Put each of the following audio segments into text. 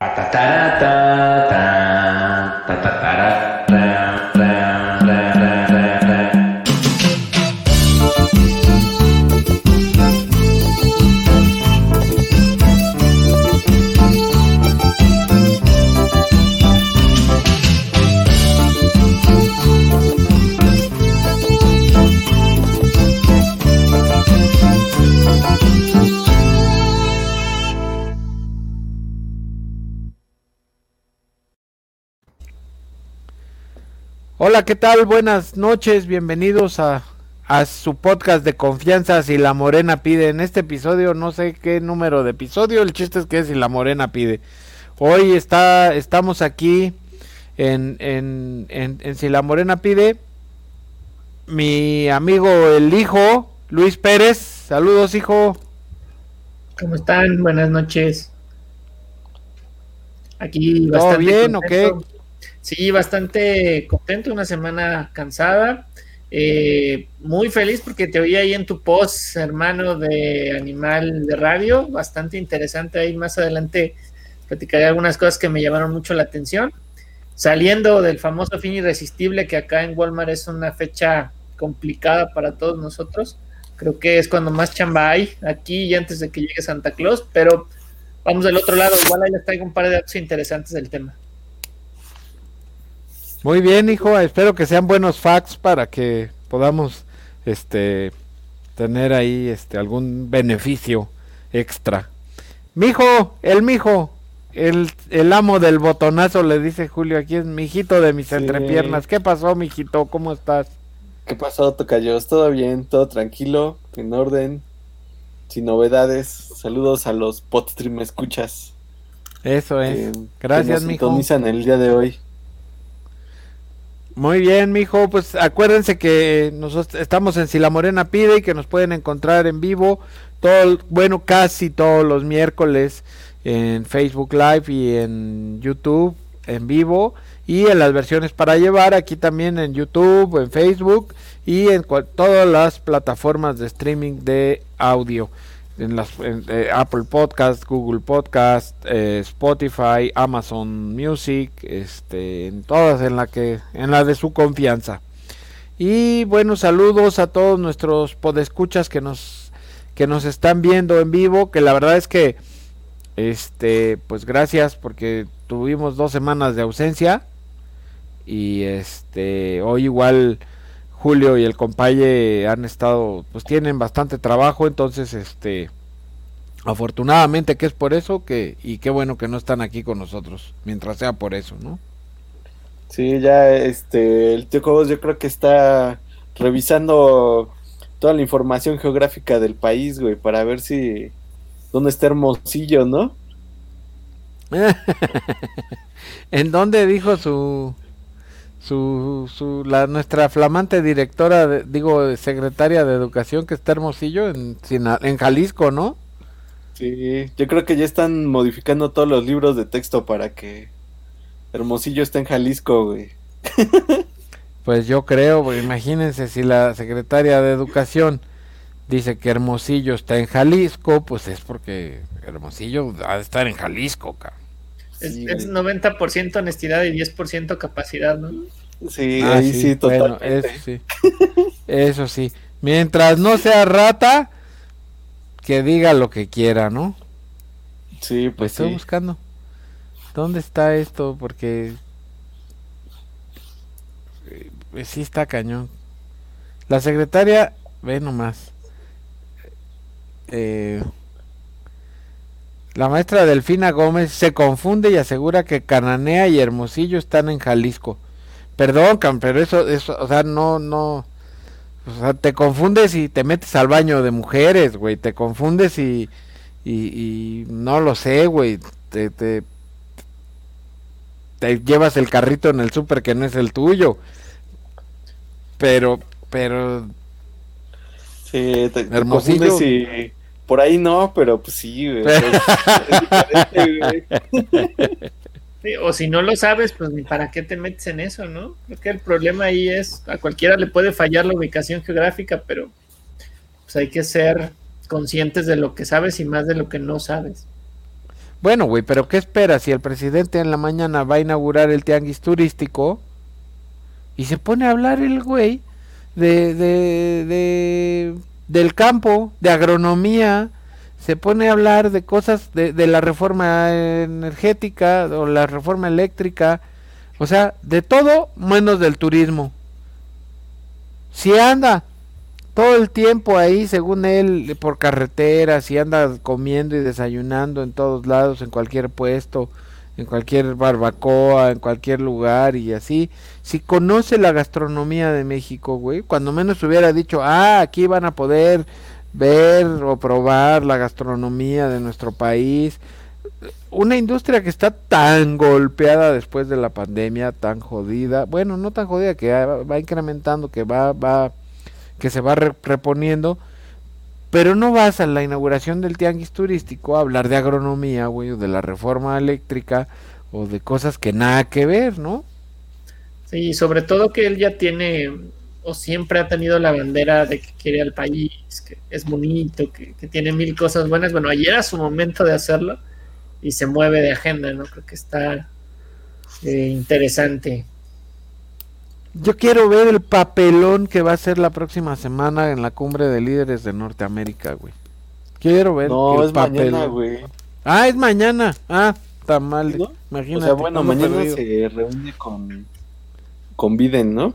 Ta ta ta ta. Hola, ¿qué tal? Buenas noches, bienvenidos a, su podcast de confianza si la morena pide. En este episodio no sé qué número de episodio, el chiste es que si la morena pide. Hoy está, estamos aquí en, en, en, si la morena pide. Mi amigo el hijo, Luis Pérez. Saludos, hijo. ¿Cómo están? Buenas noches. Aquí ¿Todo bien o qué? Sí, bastante contento, una semana cansada. Eh, muy feliz porque te oí ahí en tu post, hermano de Animal de Radio, bastante interesante. Ahí más adelante platicaré algunas cosas que me llamaron mucho la atención. Saliendo del famoso fin irresistible, que acá en Walmart es una fecha complicada para todos nosotros. Creo que es cuando más chamba hay aquí y antes de que llegue Santa Claus, pero vamos del otro lado. Igual ahí les traigo un par de datos interesantes del tema. Muy bien, hijo, espero que sean buenos facts para que podamos este tener ahí este algún beneficio extra. Mijo, el mijo, el, el amo del botonazo le dice Julio, aquí es mijito de mis entrepiernas. ¿Qué pasó, mijito? ¿Cómo estás? ¿Qué pasó, Tocayos? ¿Todo bien? ¿Todo tranquilo? ¿En orden? ¿Sin novedades? Saludos a los podstream escuchas. Eso es. Gracias, que nos el día de hoy. Muy bien, mijo, pues acuérdense que nosotros estamos en Si la Morena Pide y que nos pueden encontrar en vivo, todo, bueno, casi todos los miércoles en Facebook Live y en YouTube en vivo. Y en las versiones para llevar aquí también en YouTube, en Facebook y en todas las plataformas de streaming de audio en las eh, Apple Podcast, Google Podcast, eh, Spotify, Amazon Music, este, en todas en la que en la de su confianza. Y bueno, saludos a todos nuestros podescuchas que nos que nos están viendo en vivo, que la verdad es que este, pues gracias porque tuvimos dos semanas de ausencia y este hoy igual Julio y el compaye han estado, pues tienen bastante trabajo, entonces este, afortunadamente que es por eso que, y qué bueno que no están aquí con nosotros, mientras sea por eso, ¿no? Sí, ya este, el tío Cobos yo creo que está revisando toda la información geográfica del país, güey, para ver si, dónde está Hermosillo, ¿no? ¿En dónde dijo su su, su la nuestra flamante directora digo secretaria de educación que está Hermosillo en en Jalisco no sí yo creo que ya están modificando todos los libros de texto para que Hermosillo esté en Jalisco güey pues yo creo imagínense si la secretaria de educación dice que Hermosillo está en Jalisco pues es porque Hermosillo ha de estar en Jalisco cabrón. Es, 90% honestidad y 10% capacidad, ¿no? Sí, ah, ahí sí, eso sí. Eso sí. Mientras no sea rata, que diga lo que quiera, ¿no? Sí, pues, pues estoy buscando. ¿Dónde está esto? Porque eh, sí está cañón. La secretaria, ve nomás. Eh, la maestra Delfina Gómez se confunde y asegura que Cananea y Hermosillo están en Jalisco. Perdón, pero eso, eso, o sea, no, no, o sea, te confundes y te metes al baño de mujeres, güey, te confundes y, y, no lo sé, güey, te, te, te llevas el carrito en el súper que no es el tuyo. Pero, pero... Sí, te, Hermosillo, y por ahí no, pero pues sí, o si no lo sabes, pues ni para qué te metes en eso, ¿no? Creo que el problema ahí es, a cualquiera le puede fallar la ubicación geográfica, pero pues hay que ser conscientes de lo que sabes y más de lo que no sabes. Bueno, güey, pero ¿qué esperas si el presidente en la mañana va a inaugurar el tianguis turístico y se pone a hablar el güey de, de, de del campo, de agronomía, se pone a hablar de cosas de, la reforma energética o la reforma eléctrica, o sea, de todo menos del turismo. Si anda todo el tiempo ahí, según él, por carreteras y anda comiendo y desayunando en todos lados, en cualquier puesto, en cualquier barbacoa, en cualquier lugar y así. Si conoce la gastronomía de México, güey, cuando menos hubiera dicho, ah, aquí van a poder ver o probar la gastronomía de nuestro país. Una industria que está tan golpeada después de la pandemia, tan jodida, bueno, no tan jodida, que va incrementando, que va, va, que se va reponiendo, pero no vas a la inauguración del tianguis turístico a hablar de agronomía, güey, o de la reforma eléctrica, o de cosas que nada que ver, ¿no? Sí, sobre todo que él ya tiene, o siempre ha tenido la bandera de que quiere al país, que es bonito, que, tiene mil cosas buenas. Bueno, ayer era su momento de hacerlo y se mueve de agenda, ¿no? Creo que está eh, interesante. Yo quiero ver el papelón que va a ser la próxima semana en la cumbre de líderes de Norteamérica, güey. Quiero ver. No, es mañana, güey. Ah, es mañana. Ah, está mal. Imagínate. O sea, bueno, mañana se reúne con, con Biden, ¿no?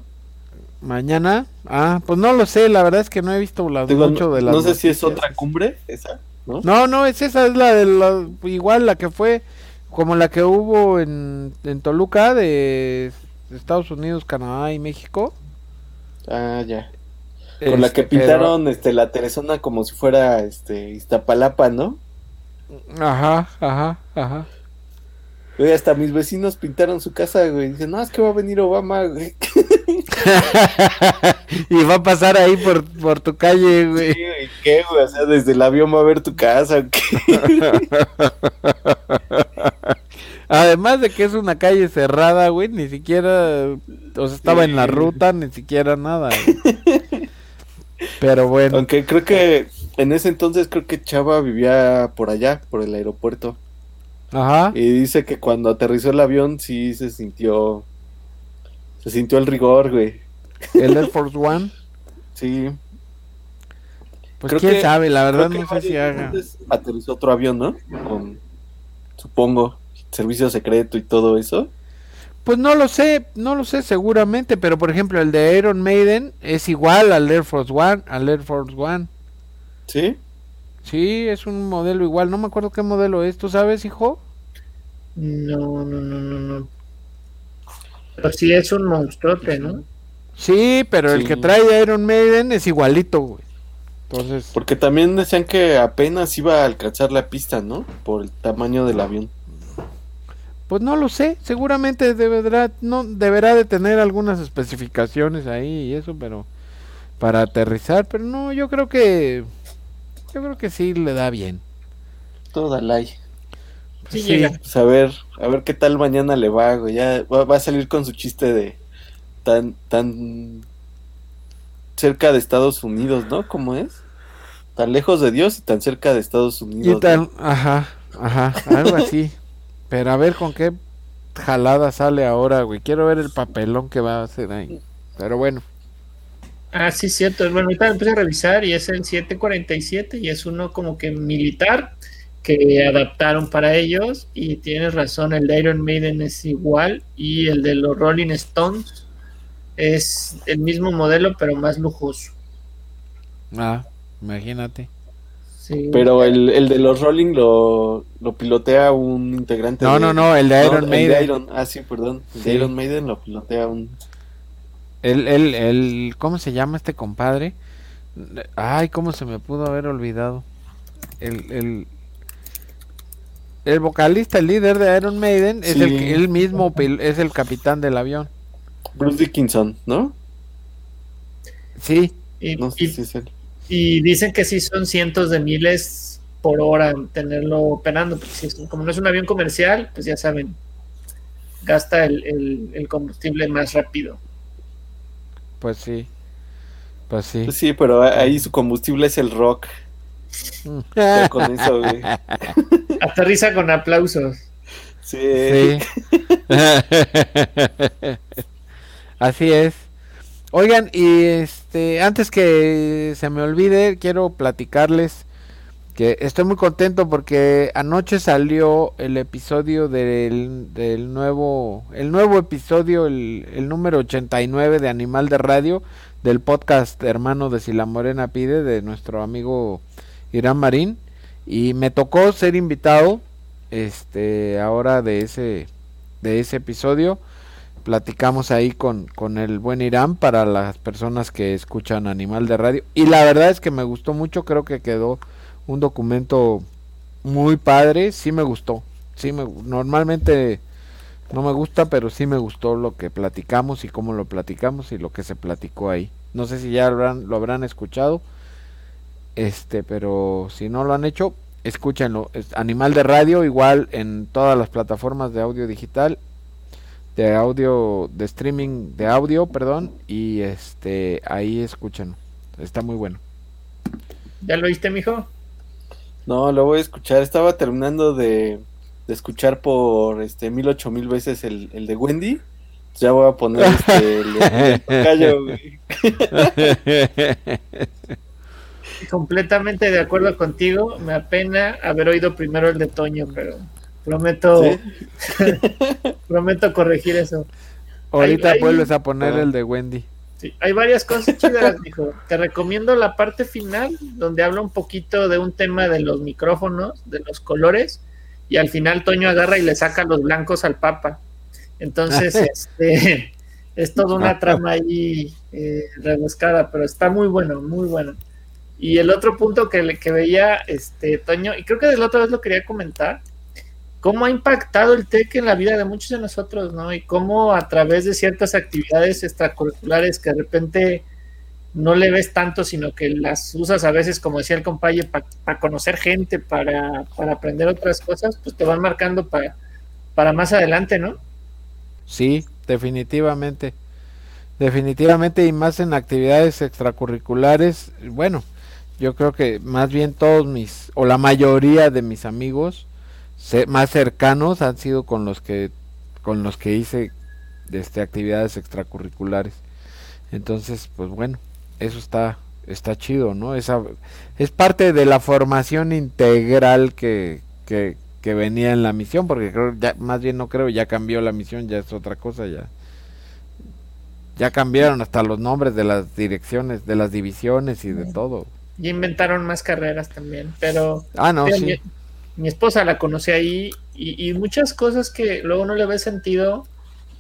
Mañana. Ah, pues no lo sé. La verdad es que no he visto la mucho de la. No sé si es otra cumbre, esa, ¿no? No, no, es esa, es la de la. Igual la que fue. Como la que hubo en, en Toluca de Estados Unidos, Canadá y México. Ah, ya. Con la que este, pintaron este la Teresona como si fuera este Iztapalapa, ¿no? Ajá, ajá, ajá. Oye, hasta mis vecinos pintaron su casa, güey. Dicen, no, es que va a venir Obama, güey. y va a pasar ahí por, por tu calle, güey. Sí, güey, ¿qué, güey? O sea, desde el avión va a ver tu casa, ¿qué? Además de que es una calle cerrada, güey, ni siquiera, o sea, estaba en la ruta, ni siquiera nada. Pero bueno. Aunque creo que en ese entonces creo que Chava vivía por allá, por el aeropuerto. Ajá. Y dice que cuando aterrizó el avión sí se sintió, se sintió el rigor, güey. ¿El Air Force One? Sí. Pues quién sabe, la verdad no sé si haga. Aterrizó otro avión, ¿no? Con, supongo servicio secreto y todo eso? Pues no lo sé, no lo sé seguramente, pero por ejemplo el de Iron Maiden es igual al Air Force One, al Air Force One. ¿Sí? Sí, es un modelo igual, no me acuerdo qué modelo es, ¿tú sabes, hijo? No, no, no, no, no. Pero sí es un monstruote, ¿no? Sí, pero el que trae Iron Maiden es igualito, güey. Entonces... Porque también decían que apenas iba a alcanzar la pista, ¿no? Por el tamaño del avión. Pues no lo sé, seguramente deberá, no, deberá de tener algunas especificaciones ahí y eso, pero para aterrizar, pero no, yo creo que yo creo que sí le da bien. Toda la Sí, sí. Pues a ver, a ver qué tal mañana le va, güey. Ya va, a salir con su chiste de tan tan cerca de Estados Unidos, ¿no? ¿Cómo es? Tan lejos de Dios y tan cerca de Estados Unidos. Y tan, ajá, ajá, algo así. Pero a ver con qué jalada sale ahora, güey. Quiero ver el papelón que va a hacer ahí. Pero bueno. Ah, sí, cierto. Bueno, ahorita empecé a revisar y es el 747 y es uno como que militar que adaptaron para ellos. Y tienes razón, el de Iron Maiden es igual y el de los Rolling Stones es el mismo modelo pero más lujoso. Ah, imagínate. Pero el, el, de los Rolling lo, lo pilotea un integrante. No, no, no, el de Iron Maiden. ah, sí, perdón. El de Iron Maiden lo pilotea un. El, el, el, ¿Cómo se llama este compadre? Ay, ¿cómo se me pudo haber olvidado? El, el, el vocalista, el líder de Iron Maiden, es el que él mismo es el capitán del avión. Bruce Dickinson, ¿no? Sí. no sé si es él. Y dicen que sí son cientos de miles por hora tenerlo operando, porque como no es un avión comercial, pues ya saben, gasta el, combustible más rápido. Pues sí, pues sí. Pues sí, pero ahí su combustible es el rock. Mm. con eso, güey. aterriza con aplausos. Sí. Así es. Oigan, y este, antes que se me olvide, quiero platicarles que estoy muy contento porque anoche salió el episodio del, del nuevo, el nuevo episodio, el, el, número 89 de Animal de Radio, del podcast Hermano de Sila Morena Pide, de nuestro amigo Irán Marín, y me tocó ser invitado, este, ahora de ese, de ese episodio, platicamos ahí con, con el buen Irán para las personas que escuchan Animal de Radio, y la verdad es que me gustó mucho, creo que quedó un documento muy padre, sí me gustó. Sí me, normalmente no me gusta, pero sí me gustó lo que platicamos y cómo lo platicamos y lo que se platicó ahí. No sé si ya habrán, lo habrán escuchado, este, pero si no lo han hecho, escúchenlo. Es Animal de Radio, igual en todas las plataformas de audio digital, de audio, de streaming de audio, perdón, y este, ahí escúchenlo. Está muy bueno. ¿Ya lo viste, mijo? No, lo voy a escuchar. Estaba terminando de, de escuchar por este mil ocho mil veces el, el de Wendy. Ya voy a poner este el, el callo, güey. Completamente de acuerdo contigo. Me apena haber oído primero el de Toño, pero prometo ¿Sí? prometo corregir eso. Ahorita hay, vuelves hay... a poner ah. el de Wendy. Sí, hay varias cosas chidas, dijo. Te recomiendo la parte final, donde habla un poquito de un tema de los micrófonos, de los colores, y al final Toño agarra y le saca los blancos al Papa. Entonces, este, es toda una trama ahí eh, rebuscada, pero está muy bueno, muy bueno. Y el otro punto que, que veía este Toño, y creo que de la otra vez lo quería comentar, cómo ha impactado el TEC en la vida de muchos de nosotros, ¿no? Y cómo a través de ciertas actividades extracurriculares que de repente no le ves tanto, sino que las usas a veces, como decía el compañero, para pa conocer gente, para, para, aprender otras cosas, pues te van marcando para, para más adelante, ¿no? Sí, definitivamente. Definitivamente y más en actividades extracurriculares, bueno, yo creo que más bien todos mis, o la mayoría de mis amigos, más cercanos han sido con los que con los que hice este actividades extracurriculares. Entonces pues bueno eso está está chido no esa es parte de la formación integral que, que, que venía en la misión porque creo ya más bien no creo ya cambió la misión ya es otra cosa ya ya cambiaron hasta los nombres de las direcciones de las divisiones y de todo y inventaron más carreras también pero ah no sí mi esposa la conocí ahí y, y, muchas cosas que luego no le ve sentido.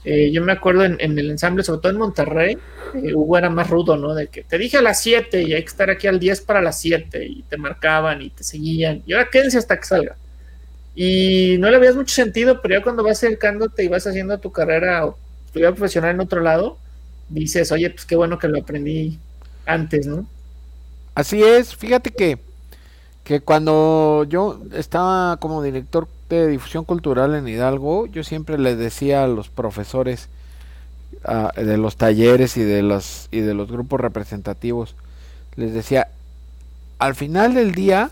Eh, yo me acuerdo en, en, el ensamble, sobre todo en Monterrey, eh, Hugo era más rudo, ¿no? De que te dije a las 7 y hay que estar aquí al 10 para las 7 y te marcaban y te seguían. Y ahora quédense hasta que salga. Y no le veías mucho sentido, pero ya cuando vas acercándote y vas haciendo tu carrera o tu vida profesional en otro lado, dices, oye, pues qué bueno que lo aprendí antes, ¿no? Así es, fíjate que que cuando yo estaba como director de difusión cultural en Hidalgo, yo siempre les decía a los profesores uh, de los talleres y de los y de los grupos representativos, les decía, al final del día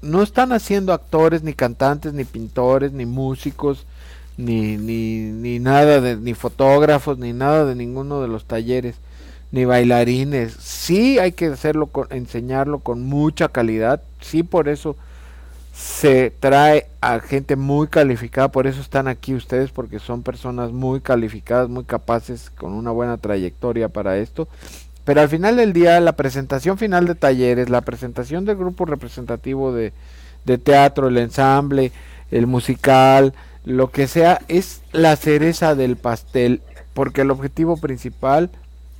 no están haciendo actores ni cantantes ni pintores ni músicos ni ni, ni nada de ni fotógrafos ni nada de ninguno de los talleres ni bailarines. Sí hay que hacerlo, con, enseñarlo con mucha calidad. Sí, por eso se trae a gente muy calificada. Por eso están aquí ustedes, porque son personas muy calificadas, muy capaces, con una buena trayectoria para esto. Pero al final del día, la presentación final de talleres, la presentación del grupo representativo de, de teatro, el ensamble, el musical, lo que sea, es la cereza del pastel. Porque el objetivo principal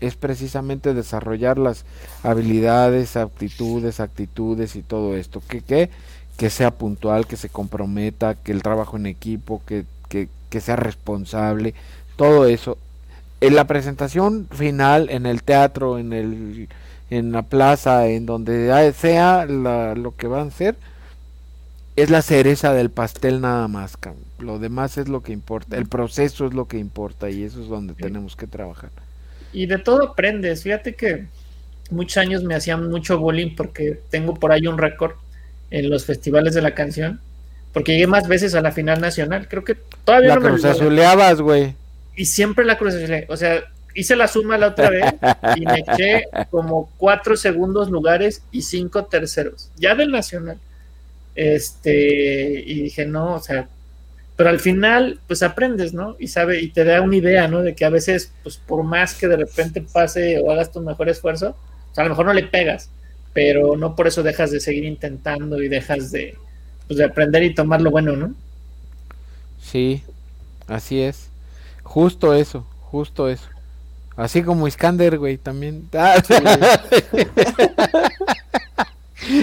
es precisamente desarrollar las habilidades, aptitudes, actitudes y todo esto. Que, que, que sea puntual, que se comprometa, que el trabajo en equipo, que, que, que sea responsable, todo eso. En la presentación final, en el teatro, en, el, en la plaza, en donde sea la, lo que van a ser, es la cereza del pastel nada más. Lo demás es lo que importa, el proceso es lo que importa y eso es donde tenemos que trabajar y de todo aprendes. Fíjate que muchos años me hacían mucho bullying porque tengo por ahí un récord en los festivales de la canción. porque llegué más veces a la final nacional. Creo que todavía La no me cruz olvido. azuleabas, güey. Y siempre la cruz azulé. O sea, hice la suma la otra vez y me eché como cuatro segundos lugares y cinco terceros. Ya del nacional. Este, y dije, no, o sea, pero al final, pues aprendes, ¿no? Y sabe, y te da una idea, ¿no? De que a veces, pues por más que de repente pase o hagas tu mejor esfuerzo, a lo mejor no le pegas, pero no por eso dejas de seguir intentando y dejas de, pues, de aprender y tomar lo bueno, ¿no? Sí, así es. Justo eso, justo eso. Así como Iskander, güey, también.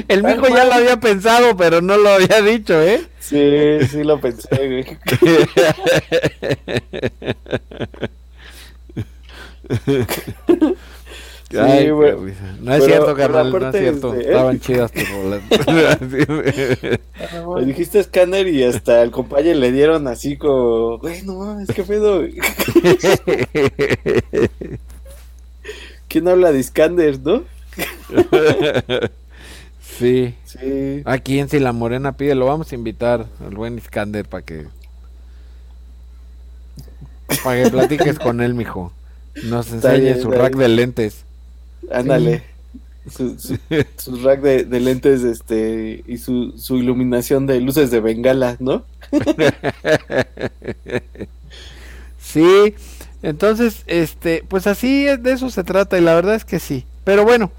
El mijo ya lo había pensado, pero no lo había dicho, ¿eh? Sí, sí lo pensé, güey. Sí, Ay. No es Pero- cierto, carnal, no es cierto. Estaban chidas tus rolas. Le dijiste escáner y hasta al compañero le dieron así como, güey, no mames, qué pedo. güey". ¿Quién habla de Iskander, no? Sí. Sí. Aquí en Si la Morena pide, lo vamos a invitar al buen Iskander para que para que platiques con él, mijo. Nos enseñe bien, su rack bien. de lentes. Ándale. Su, su, su rack de, de lentes este y su, su iluminación de luces de bengala, ¿no? Sí, entonces, este, pues así es, de eso se trata y la verdad es que sí. Pero bueno,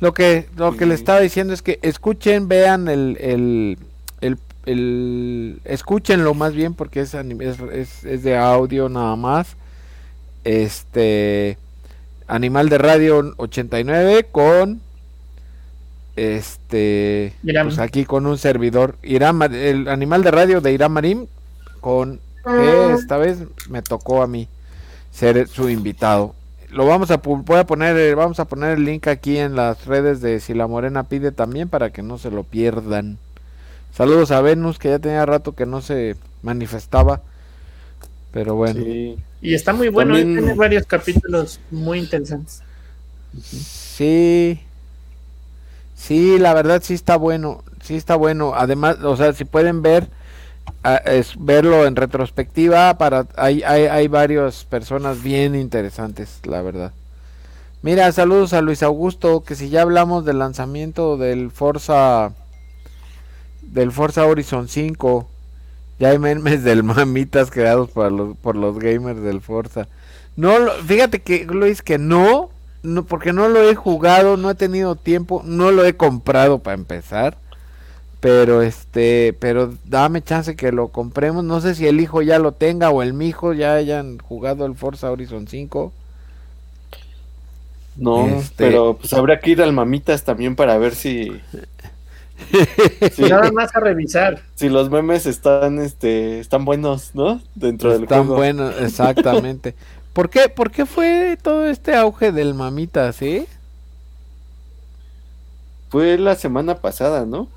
lo que lo que le estaba diciendo es que escuchen, vean el el, el, el- escúchenlo más bien porque es, es, es, es de audio nada más. Este Animal de Radio 89 con este Irán. pues aquí con un servidor Irán, el Animal de Radio de Irán Marín con que esta vez me tocó a mí ser su invitado. Lo vamos a voy a poner eh, vamos a poner el link aquí en las redes de Si la Morena pide también para que no se lo pierdan. Saludos a Venus que ya tenía rato que no se manifestaba. Pero bueno, Sí. Y está muy bueno, También- tiene varios capítulos muy interesantes. sí. Sí, la verdad sí está bueno, sí está bueno. Además, o sea, si pueden ver es verlo en retrospectiva para hay hay hay varias personas bien interesantes, la verdad. Mira, saludos a Luis Augusto, que si ya hablamos del lanzamiento del Forza del Forza Horizon 5, ya hay memes del mamitas creados por los por los gamers del Forza. No, fíjate que Luis que no, no porque no lo he jugado, no he tenido tiempo, no lo he comprado para empezar. Pero este, pero dame chance que lo compremos. No sé si el hijo ya lo tenga o el mijo ya hayan jugado el Forza Horizon 5. No, Este- pero pues habrá que ir al mamitas también para ver si, si, Nada más a revisar. si los memes están este están buenos, ¿no? Dentro del Están juego. buenos, exactamente. ¿Por qué, ¿Por qué fue todo este auge del mamita, sí? Fue la semana pasada, ¿no?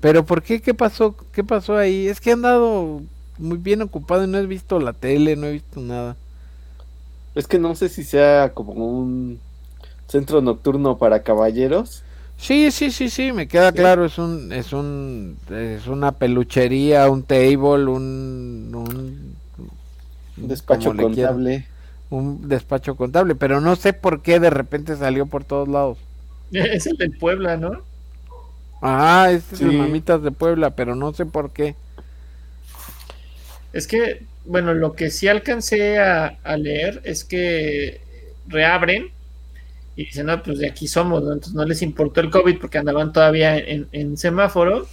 Pero ¿por qué? ¿Qué pasó? ¿Qué pasó ahí? Es que he andado muy bien ocupado y no he visto la tele, no he visto nada. Es que no sé si sea como un centro nocturno para caballeros. Sí, sí, sí, sí, me queda Sí. claro, es un, es un, es una peluchería, un table, un, un, Un despacho contable. un despacho contable, pero no sé por qué de repente salió por todos lados. Es el del Puebla, ¿no? Ah, este es el. Mamitas de Puebla, pero no sé por qué. Es que, bueno, lo que sí alcancé a, a leer es que reabren y dicen, no, pues de aquí somos, ¿no? Entonces no les importó el COVID porque andaban todavía en, en semáforo.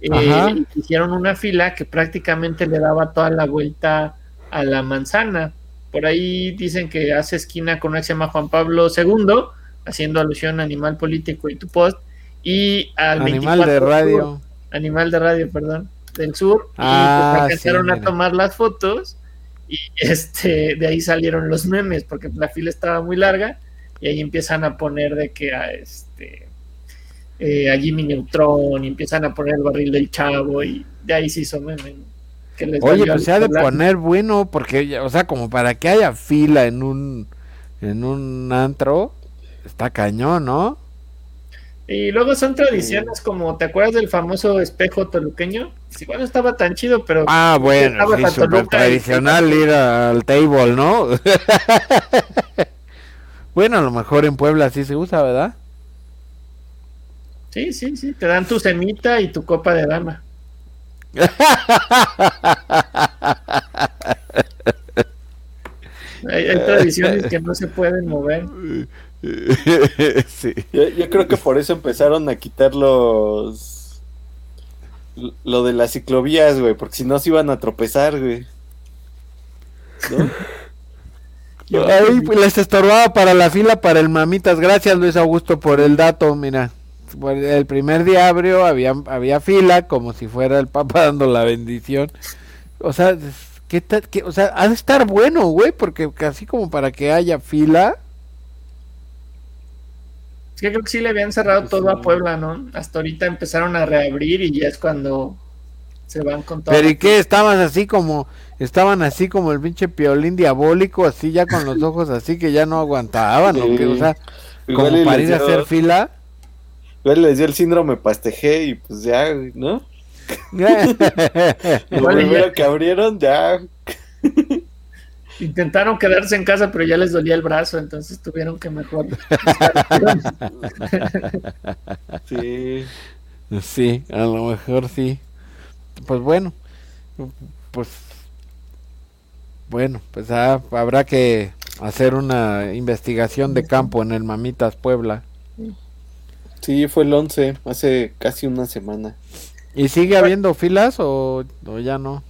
Eh, hicieron una fila que prácticamente le daba toda la vuelta a la manzana. Por ahí dicen que hace esquina con una que se llama Juan Pablo II, haciendo alusión a Animal Político y tu post. Y al Animal 24 de Sur, radio. Animal de radio, perdón, del sur. Ah, y pues alcanzaron sí, a tomar las fotos y este de ahí salieron los memes porque la fila estaba muy larga y ahí empiezan a poner de que a este eh, a Jimmy Neutron y empiezan a poner el barril del chavo y de ahí se hizo meme. ¿no? Que les Oye, pues se ha de poner bueno, porque, o sea, como para que haya fila en un, en un antro, está cañón, ¿no? Y luego son tradiciones como, ¿te acuerdas del famoso espejo toluqueño? Sí, bueno, estaba tan chido, pero... Ah, bueno, sí, súper Toluca y- tradicional ir al table, ¿no? bueno, a lo mejor en Puebla sí se usa, ¿verdad? Sí, sí, sí, te dan tu semita y tu copa de dama. Hay, hay tradiciones que no se pueden mover. sí. Yo, yo creo que por eso empezaron a quitar los. Lo de las ciclovías, güey, porque si no se iban a tropezar, güey. ¿No? Ahí pues, les estorbaba para la fila para el mamitas. Gracias Luis Augusto por el dato, mira. Por El primer día abrió, había, había fila, como si fuera el Papa dando la bendición. O sea, ¿qué o sea, ha de estar bueno, güey, porque así como para que haya fila. Es que creo que sí le habían cerrado Pues todo sí. a Puebla, ¿no? Hasta ahorita empezaron a reabrir y ya es cuando se van con todo. Pero ¿y qué? Estaban así como, estaban así como el pinche piolín diabólico, así ya con los ojos así que ya no aguantaban, ¿o qué? O sea, Igual como para ir a hacer fila. igual les dio el síndrome pastejé y pues ya, ¿no? Lo primero que abrieron, ya. Intentaron quedarse en casa, pero ya les dolía el brazo, entonces tuvieron que mejor. Sí. Sí, a lo mejor sí. Pues bueno, pues bueno, pues ah, habrá que hacer una investigación de campo en el Mamitas Puebla. Sí, fue el 11, hace casi una semana. ¿Y sigue habiendo filas o, o ya no?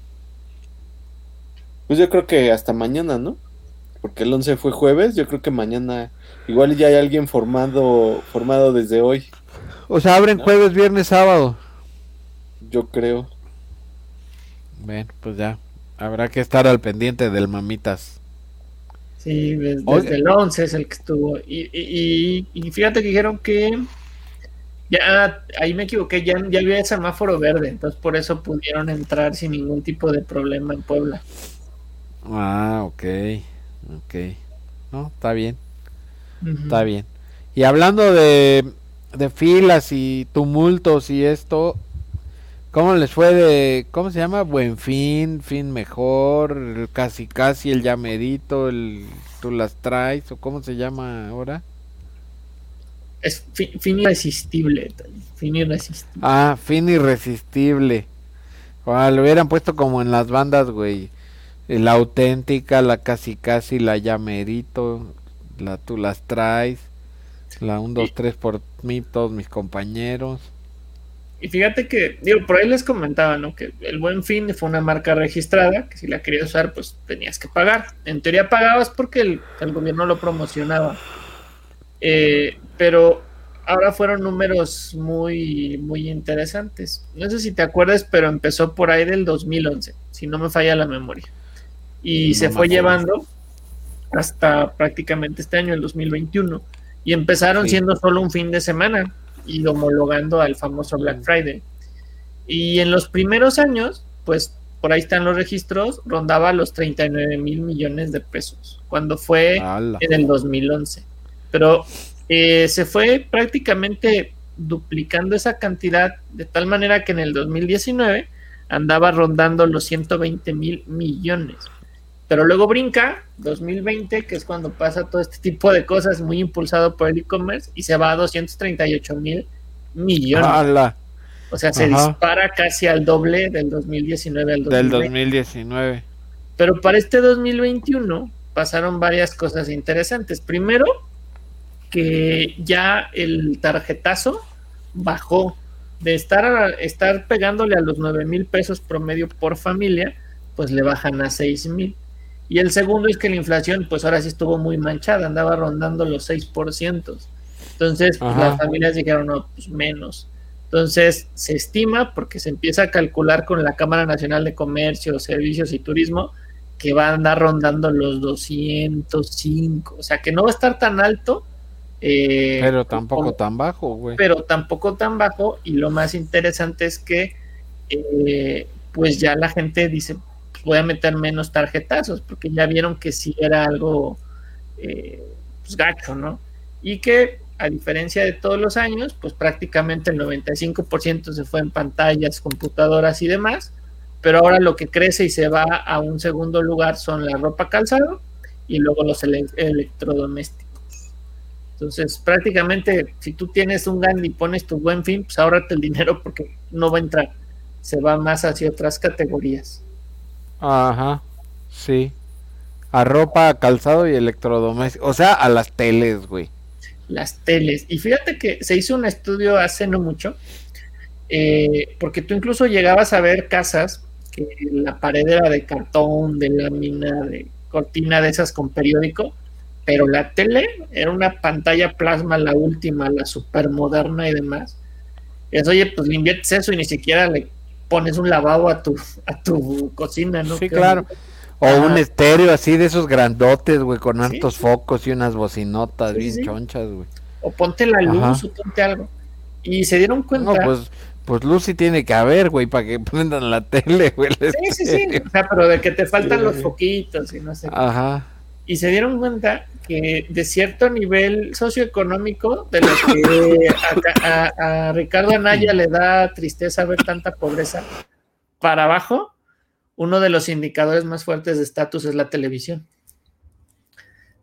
Pues yo creo que hasta mañana, ¿no? Porque el 11 fue jueves, yo creo que mañana igual ya hay alguien formado formado desde hoy, O sea, abren No. jueves, viernes, sábado. yo creo. Bueno, pues ya, habrá que estar al pendiente del Mamitas. Sí, des- desde, el 11 es el que estuvo. Y, y- y- y fíjate que dijeron que ya, ahí me equivoqué, ya, ya había semáforo verde, entonces por eso pudieron entrar sin ningún tipo de problema en Puebla. Ah, ok, ok. No, está bien. Está bien. Y hablando de, de filas y tumultos y esto, ¿cómo les fue de, cómo se llama? Buen fin, fin mejor, el casi casi, el llamerito, el tú las traes, o cómo se llama ahora? Es fi- fin irresistible, fin irresistible. Ah, fin irresistible. Ah, lo hubieran puesto como en las bandas, güey. La auténtica, la casi casi, la llamerito, la tú las traes, la 1, 2, 3 por mí, todos mis compañeros. Y fíjate que, digo, por ahí les comentaba, ¿no? Que el Buen Fin fue una marca registrada, que si la querías usar, pues tenías que pagar. En teoría pagabas porque el, el gobierno lo promocionaba. Eh, pero ahora fueron números muy, muy interesantes. No sé si te acuerdas, pero empezó por ahí del 2011, si no me falla la memoria. Y No se fue llevando hasta prácticamente este año, el 2021. Y empezaron Sí. siendo solo un fin de semana y homologando al famoso Black Friday. Y en los primeros años, pues por ahí están los registros, rondaba los 39 mil millones de pesos, cuando fue Ala. en el 2011. Pero eh, se fue prácticamente duplicando esa cantidad de tal manera que en el 2019 andaba rondando los 120 mil millones. Pero luego brinca 2020, que es cuando pasa todo este tipo de cosas muy impulsado por el e-commerce y se va a 238 mil millones. O sea, se Ajá. dispara casi al doble del 2019 al 2020. del 2019. Pero para este 2021 pasaron varias cosas interesantes. Primero, que ya el tarjetazo bajó de estar, a- estar pegándole a los 9 mil pesos promedio por familia, pues le bajan a 6 mil. Y el segundo es que la inflación, pues ahora sí estuvo muy manchada, andaba rondando los 6%. Entonces, pues, las familias dijeron, no, pues menos. Entonces, se estima, porque se empieza a calcular con la Cámara Nacional de Comercio, Servicios y Turismo, que va a andar rondando los 205. O sea, que no va a estar tan alto. eh, Pero tampoco como- tan bajo, güey. pero tampoco tan bajo. Y lo más interesante es que, eh, pues ya la gente dice, voy a meter menos tarjetazos, porque ya vieron que sí era algo, eh, pues gacho, ¿no? Y que a diferencia de todos los años, pues prácticamente el 95% se fue en pantallas, computadoras y demás, pero ahora lo que crece y se va a un segundo lugar son la ropa calzado y luego los electrodomésticos. Entonces, prácticamente, si tú tienes un GAN y pones tu buen fin, pues ahórrate el dinero porque no va a entrar. Se va más hacia otras categorías. Ajá, sí. A ropa, calzado y electrodomésticos. O sea, a las teles, güey. Las teles. Y fíjate que se hizo un estudio hace no mucho, eh, porque tú incluso llegabas a ver casas que la pared era de cartón, de lámina, de cortina de esas con periódico, pero la tele era una pantalla plasma, la última, la super moderna y demás. Es, oye, pues le eso y ni siquiera le pones un lavabo a tu, a tu cocina, ¿no? Sí, claro. O un estéreo así de esos grandotes, güey, con altos focos y unas bocinotas bien chonchas, güey. O ponte la luz o ponte algo. Y se dieron cuenta. No, pues, pues luz sí tiene que haber, güey, para que prendan la tele, güey. Sí, sí, sí. O sea, pero de que te faltan los foquitos y no sé. Ajá. Y se dieron cuenta que de cierto nivel socioeconómico, de los que a, a Ricardo Anaya le da tristeza ver tanta pobreza, para abajo, uno de los indicadores más fuertes de estatus es la televisión.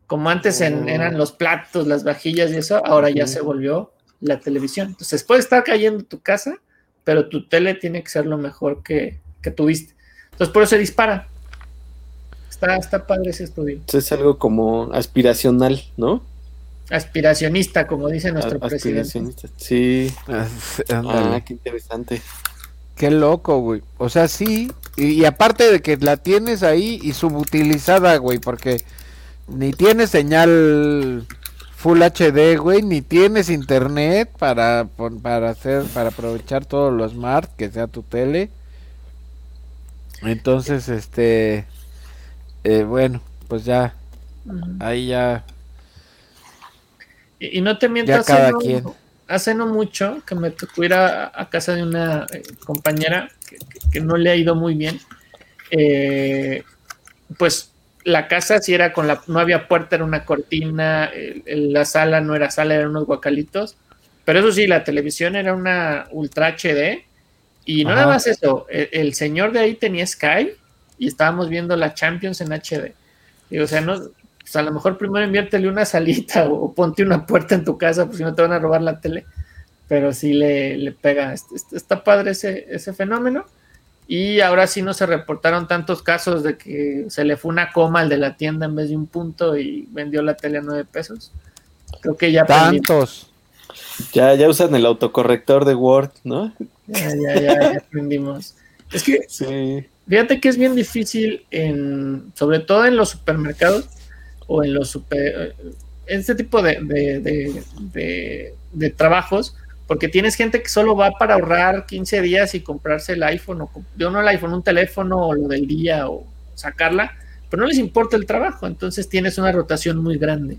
Como antes oh. eran los platos, las vajillas y eso, ahora ya se volvió la televisión. Entonces puede estar cayendo tu casa, pero tu tele tiene que ser lo mejor que, tuviste. Entonces por eso se dispara. Está, está padre ese estudio. Es algo como aspiracional, ¿no? Aspiracionista, como dice nuestro Aspiracionista. Sí. Ah, qué interesante. Qué loco, güey. O sea, sí. Y, aparte de que la tienes ahí y subutilizada, güey, porque ni tienes señal Full HD, güey, ni tienes internet para, para hacer, para aprovechar todo lo smart que sea tu tele. Entonces, este, eh, bueno, pues ya, ahí ya. Y, no te mientas. Ya cada quien hace no mucho que me tocó ir a, casa de una eh, compañera que, no le ha ido muy bien. Eh, pues la casa sí era con la, no había puerta, era una cortina, la sala no era sala, eran unos guacalitos. Pero eso sí, la televisión era una Ultra HD. Y no nada más eso, el, señor de ahí tenía Sky y estábamos viendo la Champions en HD. Y, o sea, no, pues, a lo mejor primero inviértele una salita o ponte una puerta en tu casa, pues si no te van a robar la tele. Pero sí le, pega. Está padre ese, ese fenómeno. Y ahora sí no se reportaron tantos casos de que se le fue una coma al de la tienda en vez de un punto y vendió la tele a nueve pesos. Creo que ya. Tantos. Ya, ya usan el autocorrector de Word, ¿no? Ya, ya, ya, aprendimos. Es que sí. Fíjate que es bien difícil en, sobre todo en los supermercados, o en los super, este tipo de, de, trabajos, porque tienes gente que solo va para ahorrar 15 días y comprarse el iPhone, o yo no el iPhone, un teléfono o lo del día o sacarla, pero no les importa el trabajo, entonces tienes una rotación muy grande.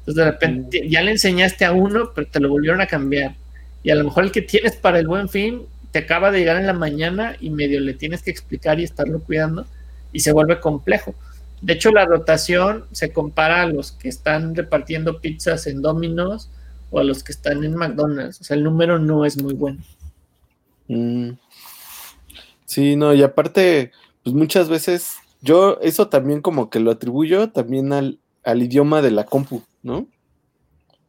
Entonces de repente mm. ya le enseñaste a uno, pero te lo volvieron a cambiar. Y a lo mejor el que tienes para el buen fin te acaba de llegar en la mañana y medio le tienes que explicar y estarlo cuidando y se vuelve complejo. De hecho, la rotación se compara a los que están repartiendo pizzas en Domino's o a los que están en McDonald's. O sea, el número no es muy bueno. Mm. Sí, no, y aparte, pues muchas veces yo eso también como que lo atribuyo también al, al idioma de la compu, ¿no? O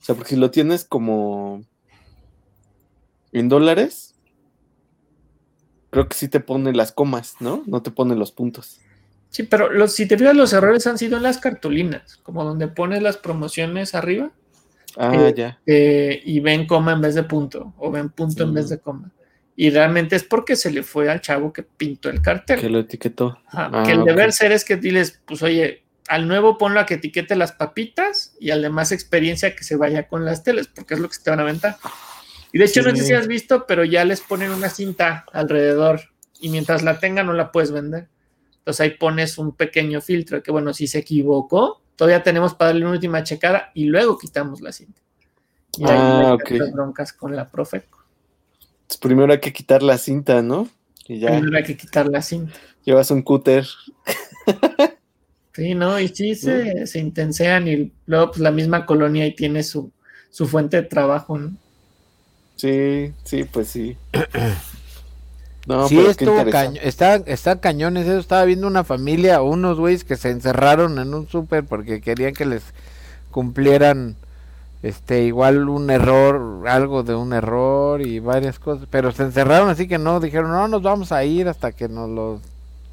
sea, porque si lo tienes como en dólares, creo que sí te pone las comas, ¿no? No te pone los puntos. Sí, pero los, si te fijas, los errores han sido en las cartulinas, como donde pones las promociones arriba. Ah, eh, ya. Eh, y ven coma en vez de punto, o ven punto en vez de coma. Y realmente es porque se le fue al chavo que pintó el cartel. Que lo etiquetó. Ah, que el deber ser es que diles, pues oye, al nuevo ponlo a que etiquete las papitas y al de más experiencia que se vaya con las teles, porque es lo que se te van a aventar. Y de hecho, no sé si has visto, pero ya les ponen una cinta alrededor y mientras la tengan no la puedes vender. Entonces ahí pones un pequeño filtro que, bueno, si se equivocó, todavía tenemos para darle una última checada y luego quitamos la cinta. Y ahí ah, las broncas con la Profeco. Entonces, primero hay que quitar la cinta, ¿no? Y ya. Primero hay que quitar la cinta. Llevas un cúter. sí, ¿no? Y sí se, se intensean y luego pues la misma colonia ahí tiene su, su fuente de trabajo, ¿no? Sí, sí, pues sí. No, sí, estuvo cañón, está, está cañones eso. Estaba viendo una familia, unos güeyes que se encerraron en un súper porque querían que les cumplieran este igual un error, algo de un error y varias cosas, pero se encerraron así que no, dijeron, no, nos vamos a ir hasta que nos lo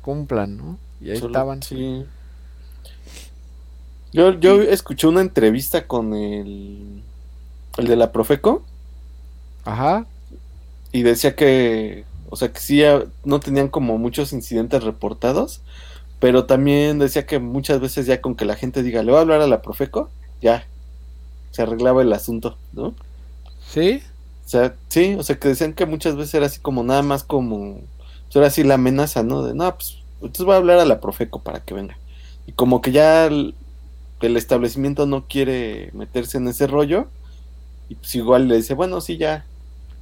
cumplan, ¿no? Y ahí estaban. Sí. Yo, yo escuché una entrevista con el, el de la Profeco. Ajá. Y decía que o sea que sí, no tenían como muchos incidentes reportados, pero también decía que muchas veces ya con que la gente diga, le voy a hablar a la Profeco, ya, se arreglaba el asunto, ¿no? Sí. O sea, sí, o sea que decían que muchas veces era así como nada más como, pues ahora sí la amenaza, ¿no? De, no, pues entonces voy a hablar a la Profeco para que venga. Y como que ya el, el establecimiento no quiere meterse en ese rollo, y pues igual le dice, bueno, sí, ya,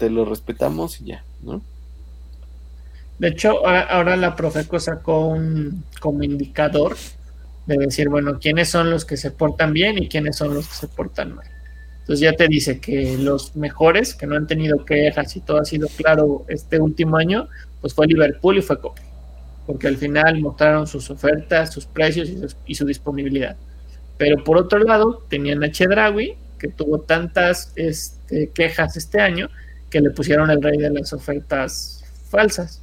te lo respetamos y ya, ¿no? De hecho, ahora la Profeco sacó un como indicador de decir, bueno, quiénes son los que se portan bien y quiénes son los que se portan mal. Entonces ya te dice que los mejores, que no han tenido quejas y todo ha sido claro este último año, pues fue Liverpool y fue Copa. Porque al final mostraron sus ofertas, sus precios y su, disponibilidad. Pero por otro lado, tenían a Chedrawi, que tuvo tantas este, quejas este año, que le pusieron el rey de las ofertas falsas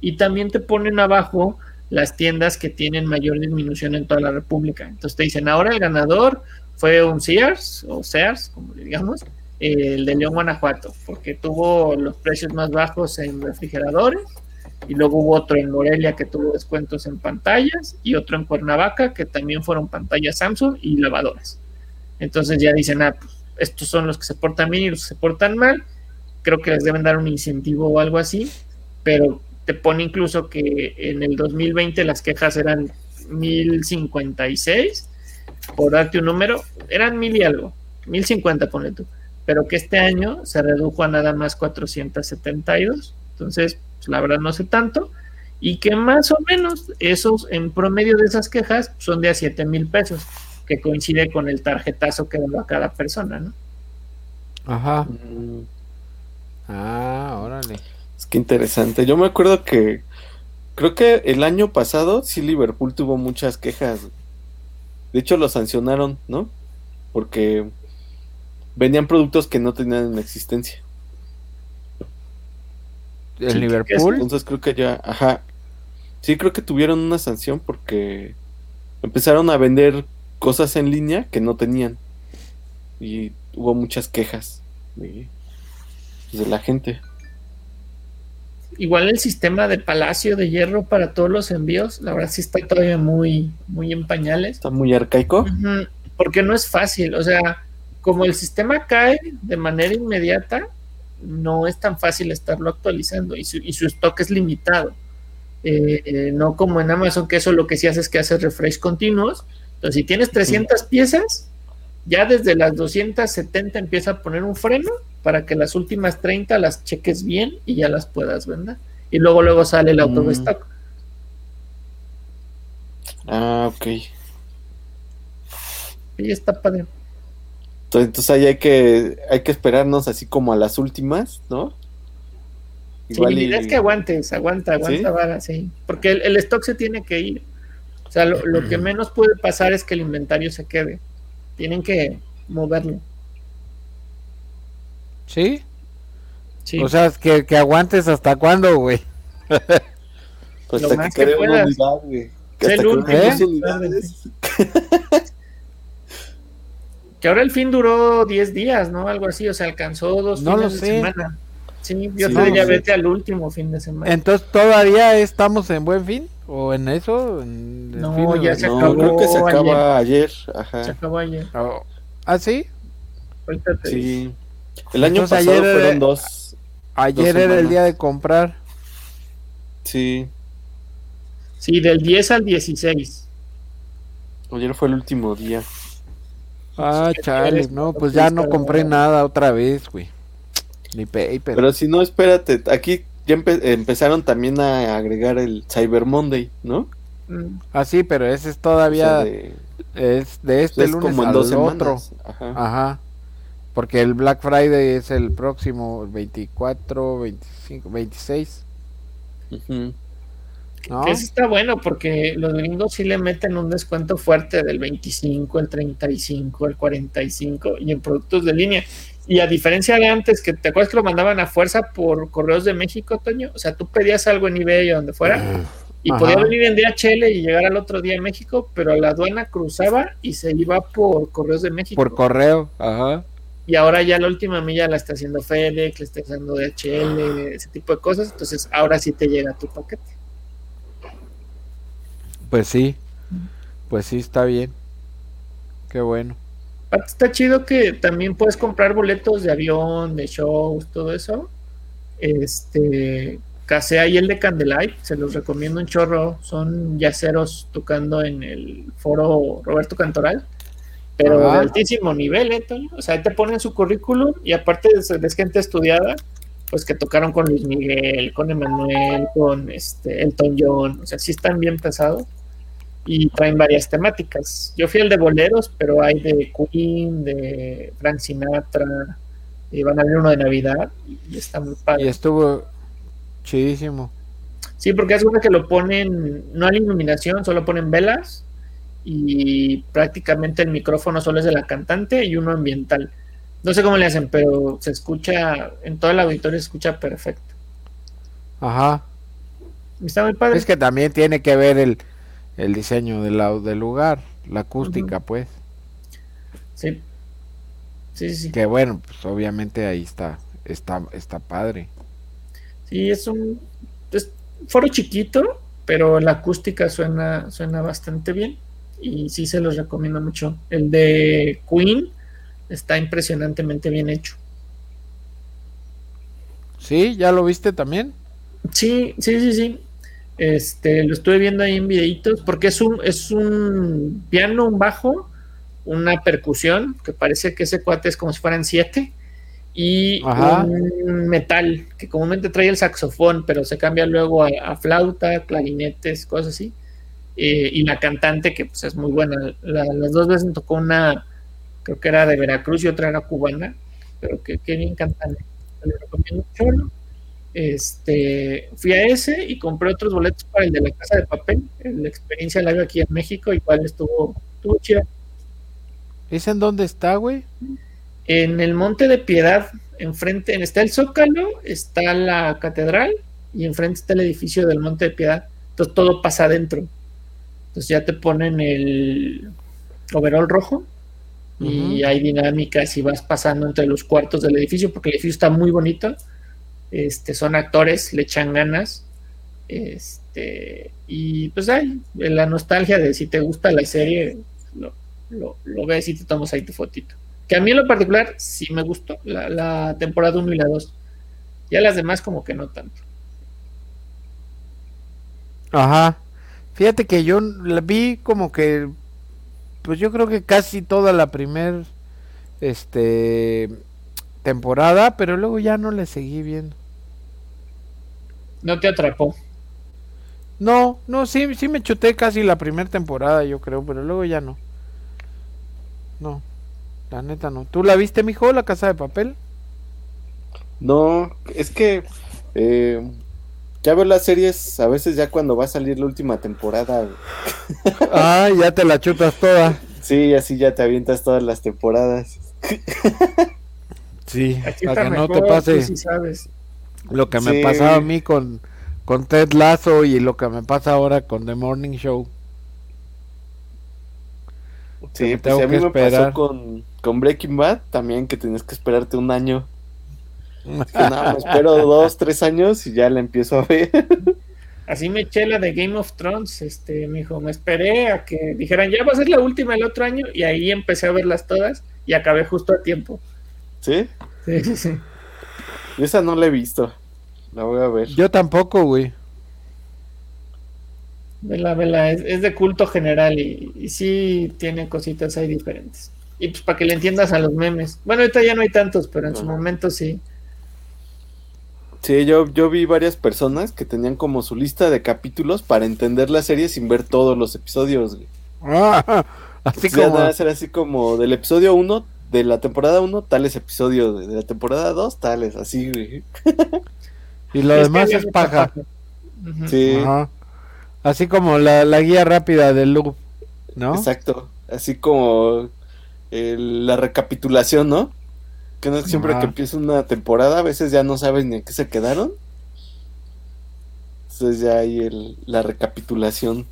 y también te ponen abajo las tiendas que tienen mayor disminución en toda la República. Entonces te dicen, ahora el ganador fue un Sears, o Sears, como le digamos, el de León, Guanajuato, porque tuvo los precios más bajos en refrigeradores, y luego hubo otro en Morelia que tuvo descuentos en pantallas, y otro en Cuernavaca que también fueron pantallas Samsung y lavadoras. Entonces ya dicen, ah, pues estos son los que se portan bien y los que se portan mal, creo que les deben dar un incentivo o algo así, pero te pone incluso que en el 2020 las quejas eran 1056, por darte un número, eran mil y algo, 1050 pone tú, pero que este año se redujo a nada más 472, entonces pues, la verdad no sé tanto, y que más o menos esos, en promedio de esas quejas, son de a 7 mil pesos, que coincide con el tarjetazo que da a cada persona, ¿no? Ajá. Mm. Ah, órale. Es que interesante. Yo me acuerdo que creo que el año pasado sí Liverpool tuvo muchas quejas. De hecho lo sancionaron, ¿no? Porque venían productos que no tenían en existencia. ¿El Liverpool? Entonces creo que ya, ajá. Sí, creo que tuvieron una sanción porque empezaron a vender cosas en línea que no tenían. Y hubo muchas quejas de, de la gente igual el sistema de Palacio de Hierro para todos los envíos, la verdad sí está todavía muy, muy en pañales. Está muy arcaico. porque no es fácil, o sea, como el sistema cae de manera inmediata, no es tan fácil estarlo actualizando y su, y su stock es limitado. Eh, eh, no como en Amazon, que eso lo que sí hace es que hace refresh continuos. Entonces, si tienes 300 piezas, ya desde las 270 empieza a poner un freno para que las últimas 30 las cheques bien y ya las puedas vender. Y luego luego sale el auto mm. Ah, ok. Y está padre. Entonces, ahí hay que, hay que esperarnos así como a las últimas, ¿no? Igual sí, es que aguantes, aguanta, aguanta, ¿Sí? Porque el, stock se tiene que ir. O sea, lo, lo, que menos puede pasar es que el inventario se quede. Tienen que moverlo. ¿Sí? Sí. O sea, que, que aguantes hasta cuándo, güey. pues hasta que, quede una unidad, güey. Que hasta que que ahora el fin duró 10 días, ¿no? Algo así, o sea, alcanzó dos no fines de semana. Sí, yo te diría, vete al último fin de semana. Entonces, ¿todavía estamos en buen fin? ¿O en eso? no, ya se acabó. creo que se acaba ayer. Ajá. Se acabó ayer. Oh. ¿Ah, sí? Sí. El año pasado fueron dos. Ayer era el día de comprar. Sí. Sí, del 10 al 16. Ayer fue el último día. Ah, chale, no, pues ya no compré nada otra vez, güey. Ni paper. Pero si no, espérate, aquí ya empezaron también a agregar el Cyber Monday, ¿no? Ah, sí, pero ese es todavía... es de este lunes como en al dos otro. Ajá. Ajá. Porque el Black Friday es el próximo 24, 25, 26. Uh eso está bueno porque los gringos sí le meten un descuento fuerte del 25, el 35, el 45 y en productos de línea. Y a diferencia de antes, que te acuerdas que lo mandaban a fuerza por correos de México, Toño, o sea, tú pedías algo en eBay o donde fuera y podía venir en DHL y llegar al otro día a México, pero la aduana cruzaba y se iba por correos de México. Por correo, ajá. Y ahora ya la última milla la está haciendo FedEx, la está haciendo DHL, ese tipo de cosas, entonces ahora sí te llega tu paquete. Pues sí, pues sí, está bien. Qué bueno. Está chido que también puedes comprar boletos de avión, de shows, todo eso. Este, casé ahí el de Candlelight, se los recomiendo un chorro. Son yaceros tocando en el foro Roberto Cantoral, pero de altísimo nivel, ¿eh, O sea, ahí te ponen su currículum y aparte de gente estudiada, pues que tocaron con Luis Miguel, con Emanuel, con este Elton John, o sea, sí están bien pesados y traen varias temáticas. Yo fui el de boleros, pero hay de Queen, de Frank Sinatra, y van a ver uno de Navidad y está muy padre. Y estuvo chidísimo. Sí, porque es una que lo ponen, no hay iluminación, solo ponen velas y prácticamente el micrófono solo es de la cantante y uno ambiental. No sé cómo le hacen, pero se escucha, en todo el auditorio se escucha perfecto. Ajá. Está muy padre. Es que también tiene que ver el, el diseño del, del lugar, la acústica, pues. Sí. Sí, sí. Que bueno, pues obviamente ahí está, está, está padre. Sí, es un foro chiquito, pero la acústica suena, suena bastante bien. Y sí se los recomiendo mucho. El de Queen está impresionantemente bien hecho. Sí, ¿ya lo viste también? Sí, sí, sí, sí. Este, lo estuve viendo ahí en videitos, porque es un, es un piano, un bajo, una percusión, que parece que ese cuate es como si fueran siete, y un metal, que comúnmente trae el saxofón, pero se cambia luego a, flauta, clarinetes, cosas así. Eh, y la cantante, que pues es muy buena. las dos veces tocó una, creo que era de Veracruz y otra era cubana, pero que, bien cantante. Le recomiendo mucho. Este, fui a ese y compré otros boletos para el de la Casa de Papel, la experiencia live aquí en México, igual estuvo, estuvo chido. ¿Es en dónde está, güey? En el Monte de Piedad, enfrente, está el Zócalo, está la catedral y enfrente está el edificio del Monte de Piedad. Entonces todo pasa adentro. Entonces ya te ponen el overall rojo y hay dinámicas y vas pasando entre los cuartos del edificio porque el edificio está muy bonito este, son actores, le echan ganas. Este, y pues hay la nostalgia de si te gusta la serie, lo, lo, ves y te tomas ahí tu fotito. Que a mí en lo particular sí me gustó la, temporada 1 y la 2. Ya las demás como que no tanto. Ajá. Fíjate que yo la vi como que pues yo creo que casi toda la primer este temporada, pero luego ya no le seguí viendo. ¿No te atrapó? No, no, sí, sí me chuté casi la primera temporada, yo creo, pero luego ya no. No, la neta no. ¿Tú la viste, mijo, la casa de papel? No, es que eh, ya veo las series a veces ya cuando va a salir la última temporada. ah, ya te la chutas toda. Sí, así ya te avientas todas las temporadas. sí, para que no te pase. sabes. Lo que me pasaba a mí con, con Ted Lasso y lo que me pasa ahora con The Morning Show. Sí, pues tengo a mí me pasó con, con Breaking Bad también que tienes que esperarte un año. No, espero dos, tres años y ya la empiezo a ver. Así me eché la de Game of Thrones, este, me dijo, me esperé a que dijeran, ya va a ser la última el otro año, y ahí empecé a verlas todas y acabé justo a tiempo. ¿Sí? Sí, sí, sí. Esa no la he visto. La voy a ver. Yo tampoco, güey. Vela, vela, es, de culto general y, y, sí tiene cositas ahí diferentes. Y pues para que le entiendas a los memes. Bueno, ahorita ya no hay tantos, pero en su momento sí. Sí, yo, yo vi varias personas que tenían como su lista de capítulos para entender la serie sin ver todos los episodios. Ah, así como... así como del episodio 1 de la temporada 1, tales episodios, de la temporada 2, tales, así, güey. Y lo Es demás es paja. Sí, Ajá. Así como la, la guía rápida del loop, ¿no? exacto. Así como el- la recapitulación, ¿no? Que no siempre Ajá. que empieza una temporada, a veces ya no sabes ni en qué se quedaron. Entonces ya hay el, la recapitulación.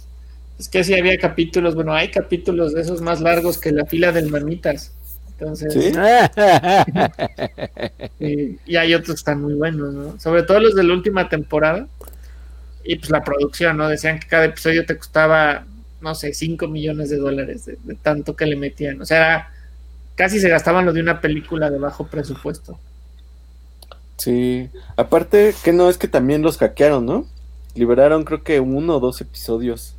Es que sí había capítulos, bueno, hay capítulos de esos más largos que la fila del Mamitas. Entonces, ¿Sí? y hay otros que están muy buenos, ¿no? Sobre todo los de la última temporada. Y pues la producción, ¿no? Decían que cada episodio te costaba, no sé, 5 millones de dólares de, de tanto que le metían. O sea, era- casi se gastaban lo de una película de bajo presupuesto. Sí. Aparte, que no es que también los hackearon, ¿no? Liberaron creo que uno o dos episodios.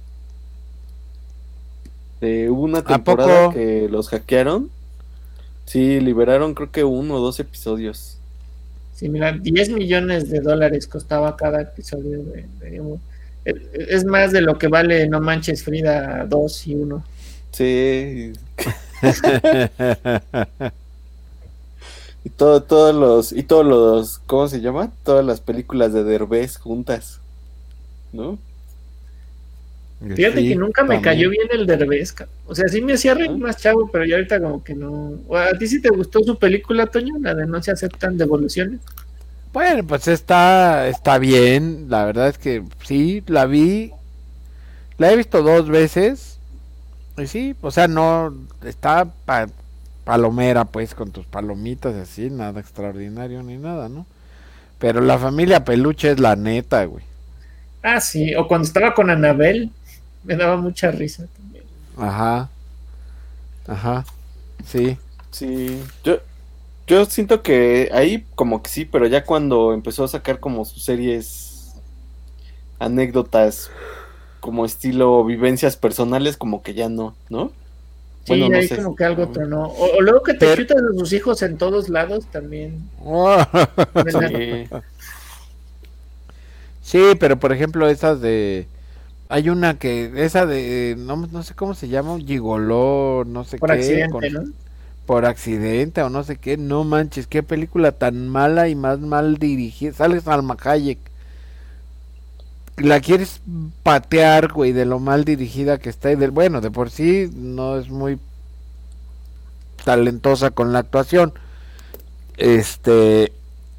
Hubo una temporada que los hackearon. Sí, liberaron creo que uno o dos episodios. Sí, mira, 10 millones de dólares costaba cada episodio de, de- es, es más de lo que vale No Manches Frida 2 y 1. Sí. Y todo, todos los, y todos los, ¿cómo se llama? Todas las películas de Derbez juntas. ¿No? Fíjate Sí, que nunca me también. cayó bien el Derbez. O sea, sí me hacía reír más chavo, pero ya ahorita como que no. ¿O ¿A ti sí te gustó su película, Toño? La de No se aceptan devoluciones. Bueno, pues está, está bien. La verdad es que sí, la vi. La he visto dos veces. Y sí, o sea, no está pa- palomera, pues, con tus palomitas y así, nada extraordinario ni nada, ¿no? Pero la familia peluche es la neta, güey. Ah, sí. O cuando estaba con Anabel, me daba mucha risa también. Ajá. Ajá. Sí. Sí. Yo, yo siento que ahí como que sí, pero ya cuando empezó a sacar como sus series anécdotas como estilo vivencias personales, como que ya no, ¿no? Sí, Bueno, no ahí sé. como que algo tronó. O, o luego que te chutas a sus hijos en todos lados también. Sí. Sí, pero por ejemplo esas de... Hay una que, esa de, no, no sé cómo se llama, gigoló, no sé Por qué. accidente, con- ¿no? Por accidente o no sé qué, no manches, qué película tan mala y más mal dirigida. Sale Salma Hayek. La quieres patear, güey, de lo mal dirigida que está y del, bueno, de por sí no es muy talentosa con la actuación. Este,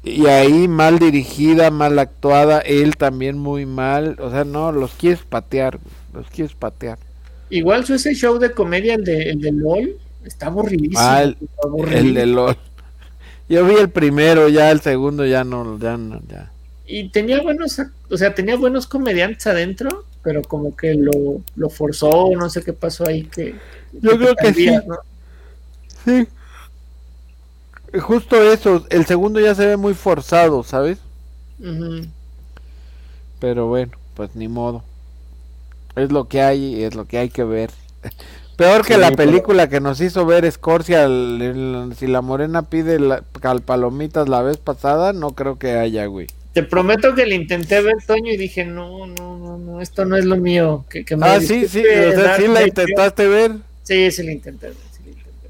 y ahí mal dirigida, mal actuada, él también muy mal, o sea, no, los quieres patear, los quieres patear. Igual su ese show de comedia, el de, el de LOL, está aburridísimo. Ah, el- está. El de LOL. Yo vi el primero, ya el segundo ya no, ya no, ya. Y tenía buenos, o sea, tenía buenos comediantes adentro, pero como que lo, lo forzó, no sé qué pasó ahí que... Yo creo que sí. Sí. Justo eso, el segundo ya se ve muy forzado, ¿sabes? Pero bueno, pues ni modo. Es lo que hay, y es lo que hay que ver. Peor que Sí, la pero- película que nos hizo ver el- el- si la morena pide la, cal- palomitas la vez pasada, no creo que haya, güey. Te prometo que le intenté ver Toño y dije, no, no, no, no, esto no es lo mío. Que, que me Ah, sí, sí, o sea, sí la intentaste ver. Sí, sí la intenté ver, sí la intenté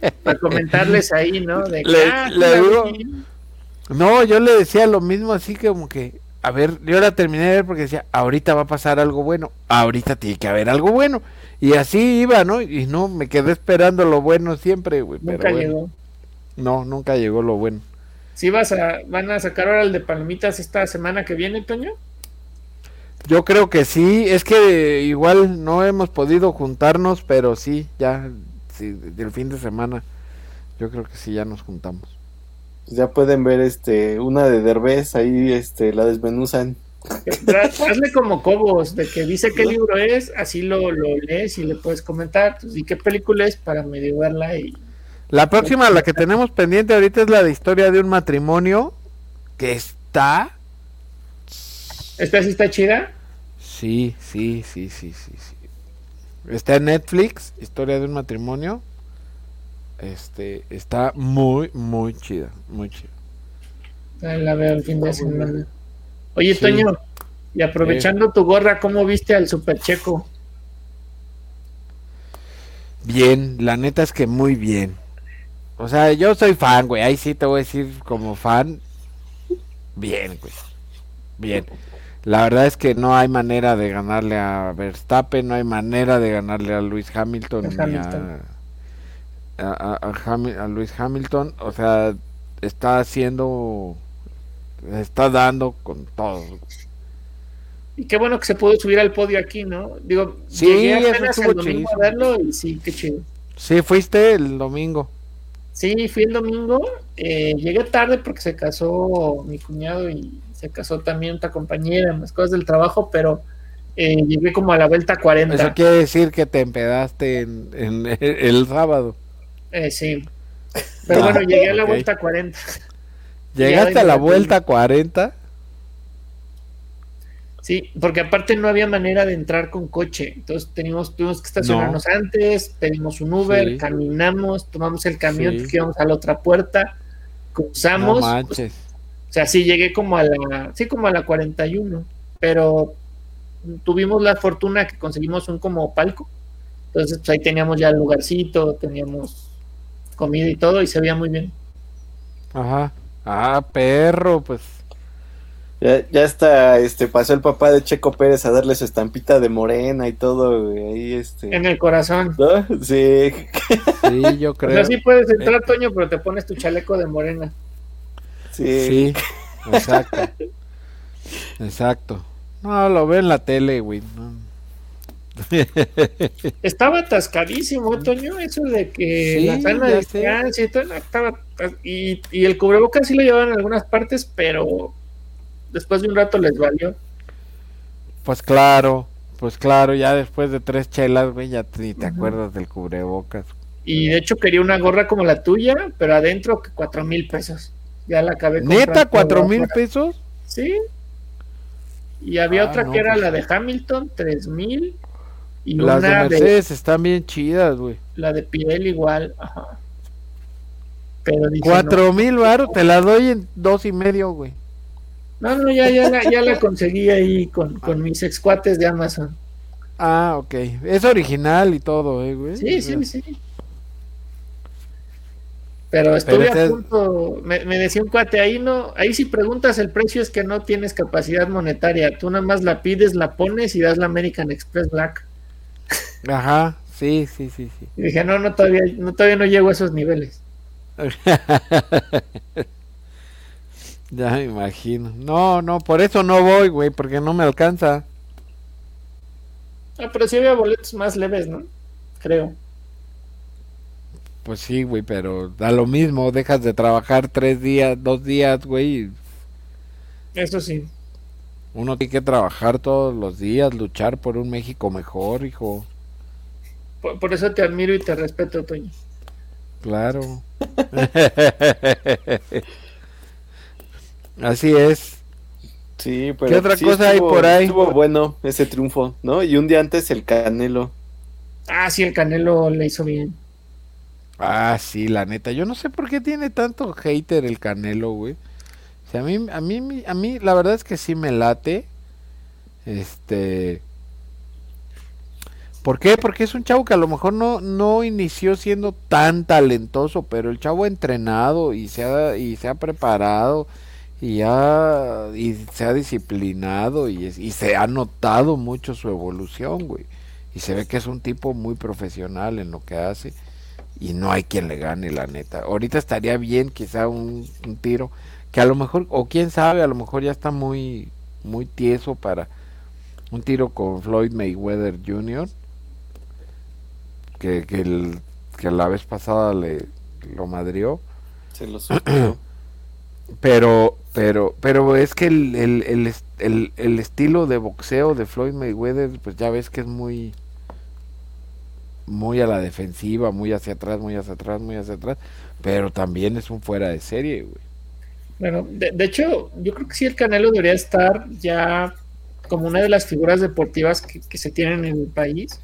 ver. Para comentarles ahí, ¿no? De Le- ah, le digo-. No, yo le decía lo mismo así como que, a ver, yo la terminé de ver porque decía, ahorita va a pasar algo bueno, ahorita tiene que haber algo bueno. Y así iba, ¿no? Y no, me quedé esperando lo bueno siempre, güey. pero Nunca bueno. llegó. No, nunca llegó lo bueno. ¿Sí vas a, van a sacar ahora el de palomitas esta semana que viene, Toño? Yo creo que sí, es que igual no hemos podido juntarnos, pero sí, ya, sí, del fin de semana, yo creo que sí, ya nos juntamos. Pues ya pueden ver este una de Derbez, ahí este la desmenuzan. Hazle como Cobos, de que dice qué libro es, así lo, lo lees y le puedes comentar. Pues, ¿Y qué película es para medio verla? Y... La próxima, la que tenemos pendiente ahorita es la de historia de un matrimonio que está ¿Esta sí está chida? Sí, sí, sí, sí, sí, sí. Está en Netflix, Historia de un matrimonio. Este, está muy, muy chida, muy chida. La veo el fin de semana. Oye, Sí. Toño, y aprovechando tu gorra, ¿cómo viste al Super Checo? Bien, la neta es que muy bien. O sea, yo soy fan, güey. Ahí sí te voy a decir como fan. Bien, güey. Bien. La verdad es que no hay manera de ganarle a Verstappen, no hay manera de ganarle a Luis Hamilton, ni Hamilton. A, a, a Hami- a Luis Hamilton. O sea, está haciendo, está dando con todo. Y qué bueno que se pudo subir al podio aquí, ¿no? Digo, Sí, llegué apenas el domingo a verlo y sí, qué chido. Sí, fuiste el domingo. Sí, fui el domingo, eh, llegué tarde porque se casó mi cuñado y se casó también otra compañera, más cosas del trabajo, pero eh, llegué como a la vuelta 40. Eso quiere decir que te empedaste en, en el sábado. Eh, sí. Pero Ah, bueno, llegué a la vuelta 40. Llegaste a la vuelta 40. Sí, porque aparte no había manera de entrar con coche. Entonces teníamos, tuvimos que estacionarnos antes, pedimos un Uber, Sí. caminamos, tomamos el camión Sí. porque íbamos a la otra puerta, No cruzamos. manches. O sea, sí llegué como a la, sí, como a la 41, pero tuvimos la fortuna que conseguimos un como palco. Entonces, pues ahí teníamos ya el lugarcito, teníamos comida y todo, y se veía muy bien. Ajá. Ah, perro, pues. Ya, ya está, este, pasó el papá de Checo Pérez a darle su estampita de morena y todo, güey, ahí, este... En el corazón. ¿No? Sí, Sí, yo O creo. sea, sí puedes entrar, Toño, pero te pones tu chaleco de morena. sí. Sí, exacto. Exacto. No, lo veo en la tele, güey. no. Estaba atascadísimo, Toño, eso de que Sí, la sana distancia y todo, estaba y, y el cubrebocas sí lo llevaban en algunas partes, pero después de un rato les valió. Pues claro, pues claro, ya después de tres chelas, güey, ya te- ni te acuerdas del cubrebocas. Y de hecho quería una gorra como la tuya, pero adentro que cuatro mil pesos. Ya la acabé ¿Neta, cuatro mil pesos? Sí. Y había Ah, otra no, que era pues la de Hamilton, tres mil. Y Las de una de, Mercedes están bien chidas, güey. la de Pirelli igual. Ajá. Pero Cuatro mil baros, te la doy en dos y medio, güey. No, no, ya, ya, la, ya la conseguí ahí con, con mis excuates de Amazon. Ah, ok. Es original y todo, eh, güey. Sí, sí, sí. Pero estuve a punto, me, me decía un cuate, ahí no, ahí si preguntas el precio es que no tienes capacidad monetaria, tú nada más la pides, la pones y das la American Express Black. Ajá, sí, sí, sí, sí. Y dije, no, no, todavía, no, todavía no llego a esos niveles. ya me imagino. No, no, por eso no voy, güey, porque no me alcanza. Ah, pero sí había boletos más leves, ¿no? Creo. Pues sí, güey, pero da lo mismo, dejas de trabajar tres días, dos días, güey. Eso sí. Uno tiene que trabajar todos los días, luchar por un México mejor, hijo. Por, por eso te admiro y te respeto, Toño. Claro. Así es. Sí, pero ¿Qué otra sí cosa hay por ahí? Estuvo bueno ese triunfo, ¿no? Y un día antes el Canelo. Ah, sí, el Canelo le hizo bien. Ah, sí, la neta. Yo no sé por qué tiene tanto hater el Canelo, güey. O sea, a mí, a mí, a mí, la verdad es que sí me late. Este. ¿Por qué? Porque es un chavo que a lo mejor no, no inició siendo tan talentoso, pero el chavo ha entrenado y se ha, y se ha preparado y, ha, y se ha disciplinado y, se ha notado mucho su evolución, güey. Y se ve que es un tipo muy profesional en lo que hace y no hay quien le gane, la neta. Ahorita estaría bien quizá un, un tiro que a lo mejor, o quién sabe, a lo mejor ya está muy, muy tieso para un tiro con Floyd Mayweather Jr. Que, que, el- que la vez pasada le lo madrió. Se lo subió. Pero, pero, pero es que el, el, el, el estilo de boxeo de Floyd Mayweather, pues ya ves que es muy, muy a la defensiva, muy hacia atrás, muy hacia atrás, muy hacia atrás, pero también es un fuera de serie, güey. Bueno, de, de hecho, yo creo que sí el Canelo debería estar ya como una de las figuras deportivas que, que se tienen en el país.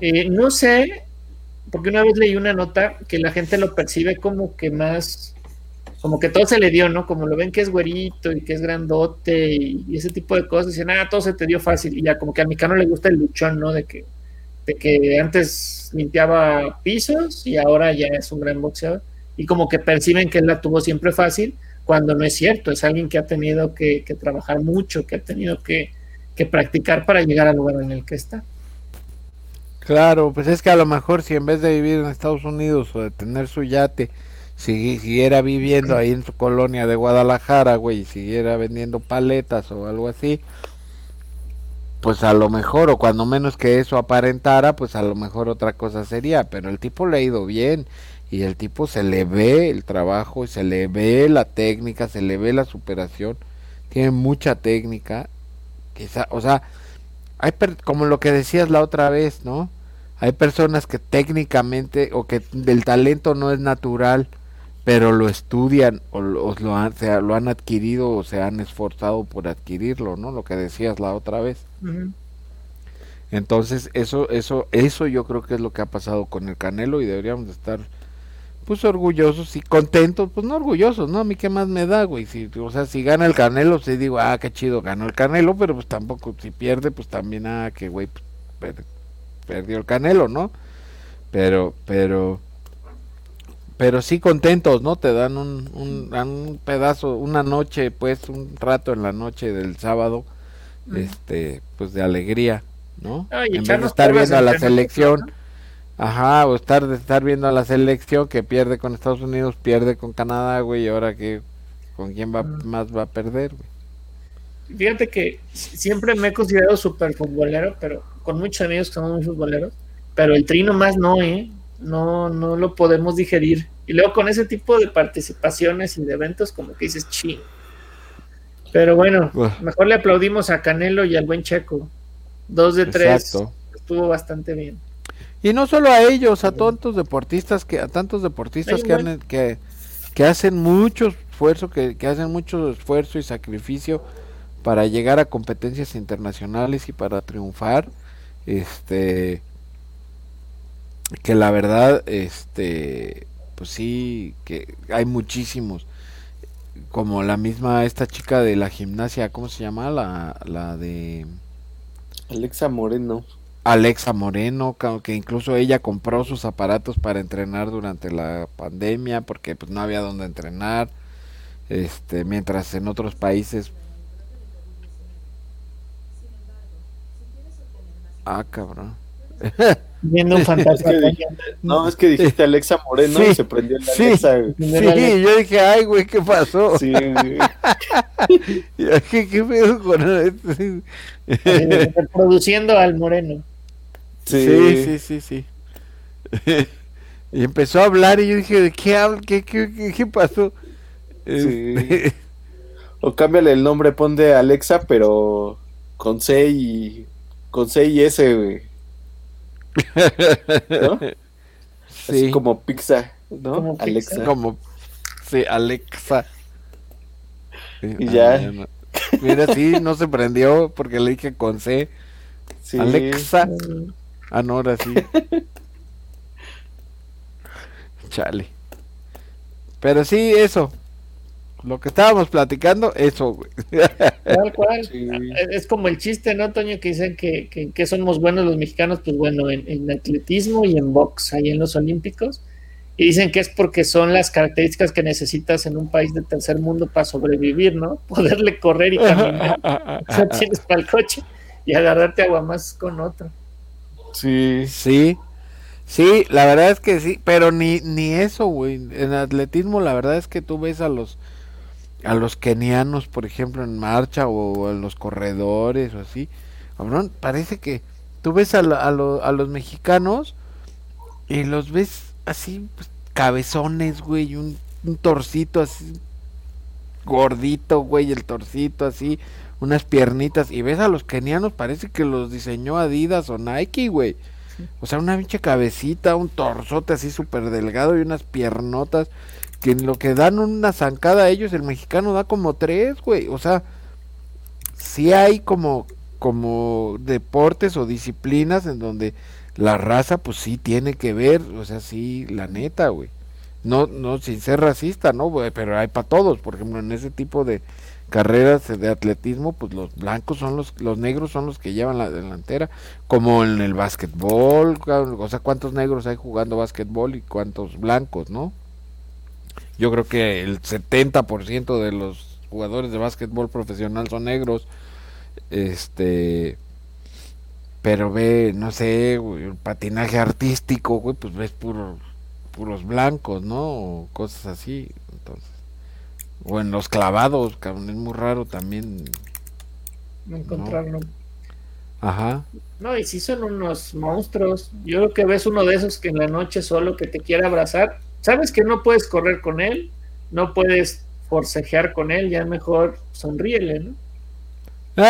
Eh, no sé, porque una vez leí una nota que la gente lo percibe como que más, como que todo se le dio, ¿no? Como lo ven que es güerito y que es grandote y, ese tipo de cosas, dicen, ah, todo se te dio fácil. Y ya como que al mexicano le gusta el luchón, ¿no? De que de que antes limpiaba pisos y ahora ya es un gran boxeador. Y como que perciben que él la tuvo siempre fácil, cuando no es cierto, es alguien que ha tenido que, trabajar mucho, que ha tenido que, practicar para llegar al lugar en el que está. Claro, pues es que a lo mejor si en vez de vivir en Estados Unidos o de tener su yate, siguiera viviendo ahí en su colonia de Guadalajara, güey, y siguiera vendiendo paletas o algo así, pues a lo mejor, o cuando menos que eso aparentara, pues a lo mejor otra cosa sería, pero el tipo le ha ido bien y el tipo se le ve el trabajo, se le ve la técnica, se le ve la superación, tiene mucha técnica, quizá, o sea, hay como lo que decías la otra vez, ¿no? Hay personas que técnicamente o que del talento no es natural, pero lo estudian o, lo, han, lo han adquirido o se han esforzado por adquirirlo, ¿no? Lo que decías la otra vez. Entonces, eso, eso, eso yo creo que es lo que ha pasado con el Canelo y deberíamos estar pues orgullosos y contentos, pues no orgullosos, ¿no? A mí qué más me da, güey. Si, o sea, si gana el Canelo, sí digo, ah, qué chido, ganó el Canelo, pero pues tampoco, si pierde, pues también, ah, que güey, pues, perdió el Canelo, ¿no? Pero, pero, pero sí contentos, ¿no? Te dan un, un, pedazo, una noche, pues, un rato en la noche del sábado, este, pues de alegría, ¿no? en vez de estar viendo a la selección, ajá, o estar, de estar viendo a la selección que pierde con Estados Unidos, pierde con Canadá, güey, y ahora que, ¿con quién va, más va a perder, güey? Fíjate que siempre me he considerado súper futbolero, pero con muchos amigos que son muy futboleros, pero el trino más no, ¿eh? No, no lo podemos digerir. Y luego con ese tipo de participaciones y de eventos, como que dices, ching. Pero bueno, mejor le aplaudimos a Canelo y al buen Checo. Dos de tres. Estuvo bastante bien. Y no solo a ellos, a tantos deportistas que, a tantos deportistas que, que, que, hacen mucho esfuerzo, que, que hacen mucho esfuerzo y sacrificio para llegar a competencias internacionales y para triunfar. Este que la verdad, este, pues sí, que hay muchísimos. Como la misma, esta chica de la gimnasia, ¿cómo se llama? La, la de... Alexa Moreno. Alexa Moreno, que incluso ella compró sus aparatos para entrenar durante la pandemia, porque pues no había donde entrenar. Este, mientras en otros países Ah, cabrón. Viendo un fantasma. no, es que dijiste Alexa Moreno y se prendió la sí, Alexa. Sí, yo dije, ay, güey, ¿qué pasó? Sí, ¿Qué, ¿Qué pedo con eso? Reproduciendo al Moreno. Sí, sí, sí, sí. y empezó a hablar y yo dije, ¿de qué habla? ¿Qué, qué, qué, pasó? Sí. Este, o cámbiale el nombre, pon de Alexa, pero con C y con C y S, güey. ¿No? Sí. Así como pizza, ¿no? Como Alexa. Como, sí, Alexa. y ya. Mira, sí, no se prendió porque le dije con C. Sí. Alexa. Ah, no, ahora sí. Chale. Pero sí, eso lo que estábamos platicando, eso, güey. Tal cual. Es como el chiste, ¿no, Toño? Que dicen que, que, somos buenos los mexicanos, pues bueno, en, atletismo y en box, ahí en los Olímpicos. Y dicen que es porque son las características que necesitas en un país de tercer mundo para sobrevivir, ¿no? Poderle correr y caminar. o tienes para el coche y agarrarte agua más con otro. Sí. Sí. Sí, la verdad es que sí, pero ni, ni eso, güey. En atletismo, la verdad es que tú ves a los a los kenianos, por ejemplo, en marcha o a los corredores o así. Cabrón, parece que tú ves a, a, a los mexicanos y los ves así, pues, cabezones, güey, un, un torcito así, gordito, güey, el torcito así, unas piernitas. Y ves a los kenianos, parece que los diseñó Adidas o Nike, güey. O sea, una pinche cabecita, un torzote así súper delgado y unas piernotas que en lo que dan una zancada a ellos, el mexicano da como tres, güey. O sea, sí hay como, como deportes o disciplinas en donde la raza, pues sí tiene que ver, o sea, sí, la neta, güey. No, no, sin ser racista, ¿no? Pero hay para todos, por ejemplo, en ese tipo de, carreras de atletismo, pues los blancos son los, los negros son los que llevan la delantera, como en el básquetbol, o sea, cuántos negros hay jugando básquetbol y cuántos blancos, ¿no? Yo creo que el 70% de los jugadores de básquetbol profesional son negros, este, pero ve, no sé, el patinaje artístico, güey, pues ves puros puros blancos, ¿no? O cosas así, entonces. O en los clavados, cabrón, es muy raro también. No encontrarlo. Ajá. No, y si son unos monstruos. Yo creo que ves uno de esos que en la noche solo que te quiere abrazar. Sabes que no puedes correr con él, no puedes forcejear con él, ya mejor sonríele, ¿no?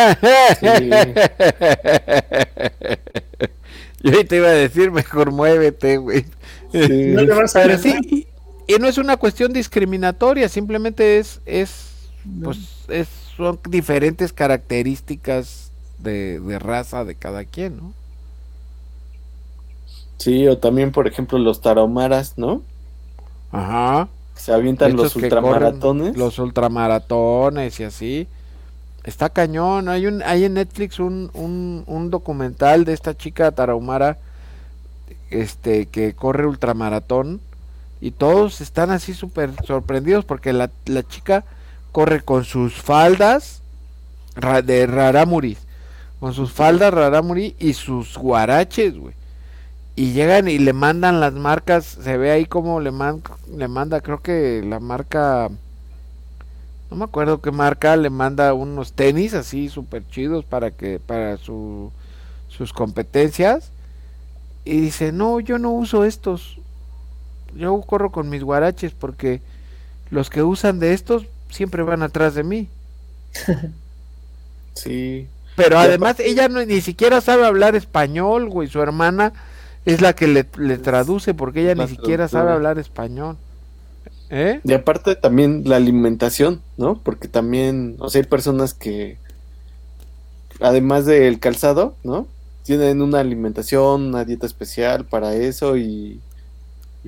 Yo te iba a decir, mejor muévete, güey. No te vas a sí, y no es una cuestión discriminatoria, simplemente es, es, pues, es, son diferentes características de, raza de cada quien, ¿no? Sí, o también, por ejemplo, los taromaras, ¿no? Ajá. Se avientan los ultramaratones. los ultramaratones y así. Está cañón. Hay un, hay en Netflix un, un, un documental de esta chica tarahumara este, que corre ultramaratón y todos están así súper sorprendidos porque la, la, chica corre con sus faldas de rarámuris, con sus faldas rarámuri y sus guaraches, güey. Y llegan y le mandan las marcas, se ve ahí como le, man, le manda, creo que la marca, no me acuerdo qué marca, le manda unos tenis así súper chidos para que, para su, sus competencias y dice, no, yo no uso estos. Yo corro con mis guaraches porque los que usan de estos siempre van atrás de mí. sí. Pero además ella no, ni siquiera sabe hablar español, güey. Su hermana es la que le, traduce porque ella ni siquiera sabe hablar español. ¿Eh? Y aparte también la alimentación, ¿no? Porque también, o sea, hay personas que, además del calzado, ¿no? tienen una alimentación, una dieta especial para eso y,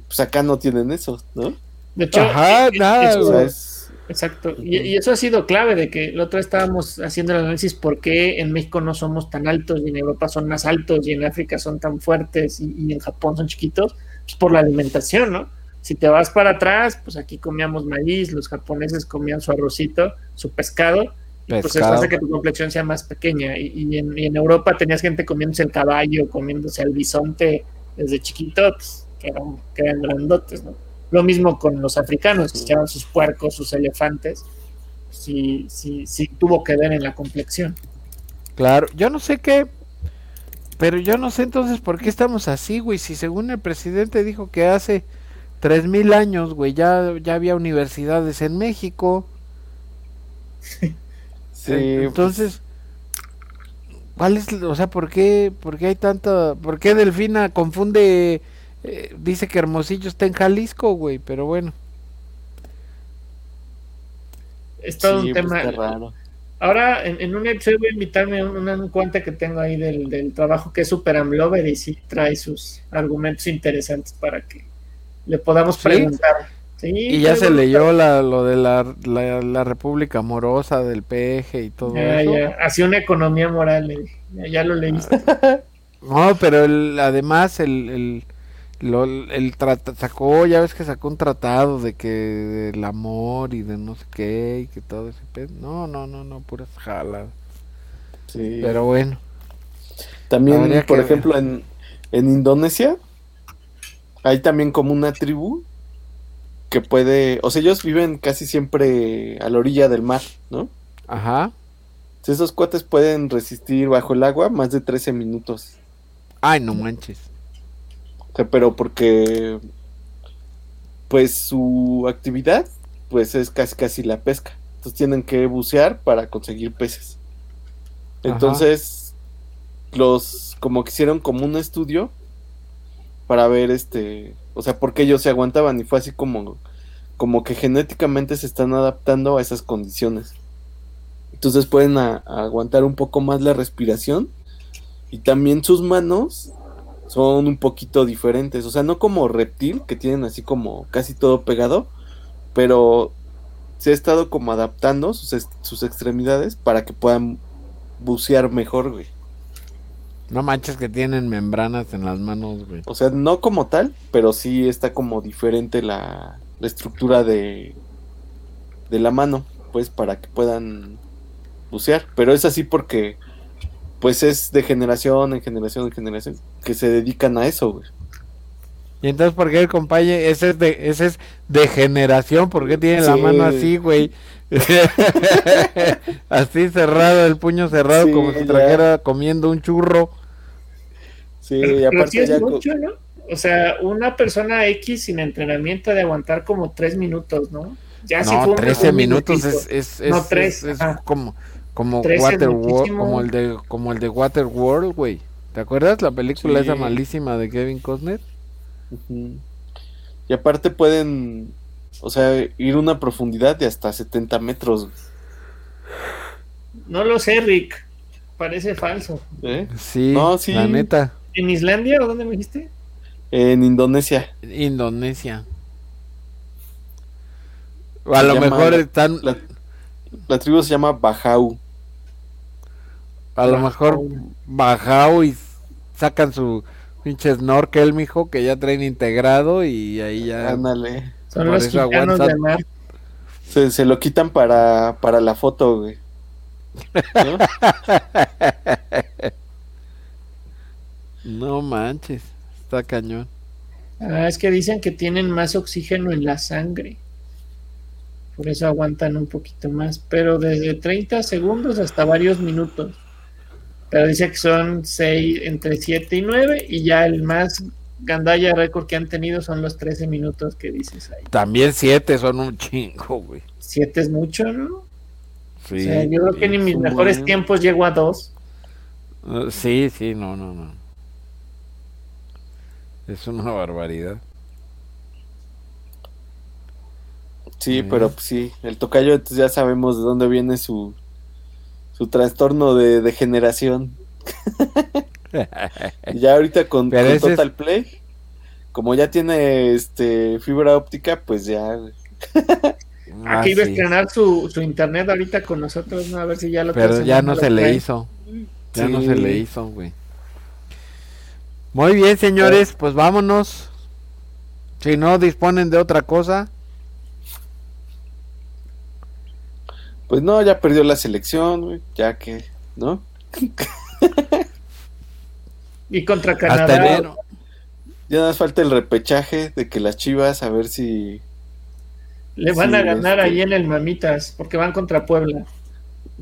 pues acá no tienen eso, ¿no? De hecho, Ajá, nada, Exacto, y, eso ha sido clave de que la otra vez estábamos haciendo el análisis por qué en México no somos tan altos y en Europa son más altos y en África son tan fuertes y, en Japón son chiquitos, pues por la alimentación, ¿no? Si te vas para atrás, pues aquí comíamos maíz, los japoneses comían su arrocito, su pescado, pues eso hace que tu complexión sea más pequeña. Y, en, Europa tenías gente comiéndose el caballo, comiéndose el bisonte desde chiquitos, que eran, que eran grandotes, ¿no? Lo mismo con los africanos, que echaban sus puercos, sus elefantes. Sí, sí, sí tuvo que ver en la complexión. Claro, yo no sé qué, pero yo no sé entonces por qué estamos así, güey. Si según el presidente dijo que hace tres mil años, güey, ya, ya había universidades en México. Eh, entonces, ¿cuál es, o sea, por qué, por qué hay tanto, por qué Delfina confunde, eh, dice que Hermosillo está en Jalisco, güey, pero bueno. Es todo un pues, tema. Ahora, en, un episodio voy a invitarme a una, cuenta que tengo ahí del, trabajo que es Super Amlover y sí trae sus argumentos interesantes para que le podamos preguntar y ya se leyó la, lo de la, la, República Amorosa del PG y todo eso. Ya. Así una economía moral, ya, lo leíste. no, pero además el, el, lo, el sacó, ya ves que sacó un tratado de que del amor y de no sé qué y que todo ese pedo. No, no, no, no, puras jalas. Sí. Pero bueno. También, por ejemplo, en, en Indonesia hay también como una tribu que puede, o sea, ellos viven casi siempre a la orilla del mar, ¿no? Ajá. Esos cuates pueden resistir bajo el agua más de 13 minutos. Ay, no manches. Sea, pero porque pues su actividad pues es casi casi la pesca. Entonces tienen que bucear para conseguir peces. Entonces los como que hicieron como un estudio para ver este o sea, porque ellos se aguantaban y fue así como, como que genéticamente se están adaptando a esas condiciones. Entonces pueden aguantar un poco más la respiración y también sus manos son un poquito diferentes, o sea, no como reptil, que tienen así como casi todo pegado, pero se ha estado como adaptando sus, extremidades para que puedan bucear mejor, güey. No manches que tienen membranas en las manos, güey. O sea, no como tal, pero sí está como diferente la, la estructura de, de la mano, pues para que puedan bucear. Pero es así porque, pues es de generación en generación en generación que se dedican a eso, güey. Y entonces, ¿por qué el compañero? Ese es de, ese es de generación, ¿por qué tiene la mano así, güey? así cerrado, el puño cerrado, Sí, como si ya. trajera comiendo un churro. Sí, y Pero sí aparte es ya mucho, ¿no? O sea, una persona X sin entrenamiento de aguantar como tres minutos, ¿no? Ya si no, fue un- 13 un minutos es, es, No, es- tres, como, como, 13 es Waterworld, como el de como el de Waterworld, güey. ¿Te acuerdas la película Sí. esa malísima de Kevin Costner? Y aparte pueden, o sea, ir a una profundidad de hasta 70 metros. No lo sé, Rick. Parece falso. ¿eh? Sí, No, sí. la neta. ¿En Islandia o dónde me dijiste? En Indonesia. Indonesia. A Se lo mejor están, La, la tribu se llama Bajau. A lo mejor bajado y sacan su pinche snorkel, mijo, que ya traen integrado y ahí ya. Ándale. Son Por los eso gitanos aguantan. de mar. Se, se lo quitan para, para la foto, güey. ¿No? No manches, está cañón. Ah, es que dicen que tienen más oxígeno en la sangre. Por eso aguantan un poquito más. Pero desde 30 segundos hasta varios minutos. Pero dice que son seis, entre 7 y 9. Y ya el más gandalla récord que han tenido son los 13 minutos que dices ahí. También siete son un chingo, güey. 7 es mucho, ¿no? Sí, o sea, yo creo que sí. mis mejores buen. tiempos llego a 2. Uh, sí, sí, no, no, no. Es una barbaridad. Sí, pero pues, sí, el tocayo entonces ya sabemos de dónde viene su, su trastorno de degeneración. Ya ahorita con, con ese es- Total Play, como ya tiene este fibra óptica, pues ya. Ah, Aquí iba a sí. estrenar su, su internet ahorita con nosotros, ¿no? A ver si ya lo Pero ya no se le hizo. Ya no Sí. se le hizo, güey. Muy bien, señores, pues vámonos. Si no disponen de otra cosa, Pues no, ya perdió la selección, güey, ya que, ¿no? Y contra hasta Canadá. enero. Ya nos falta el repechaje de que las chivas, a ver si. Le van Sí, a ganar este- ahí en el Mamitas, porque van contra Puebla.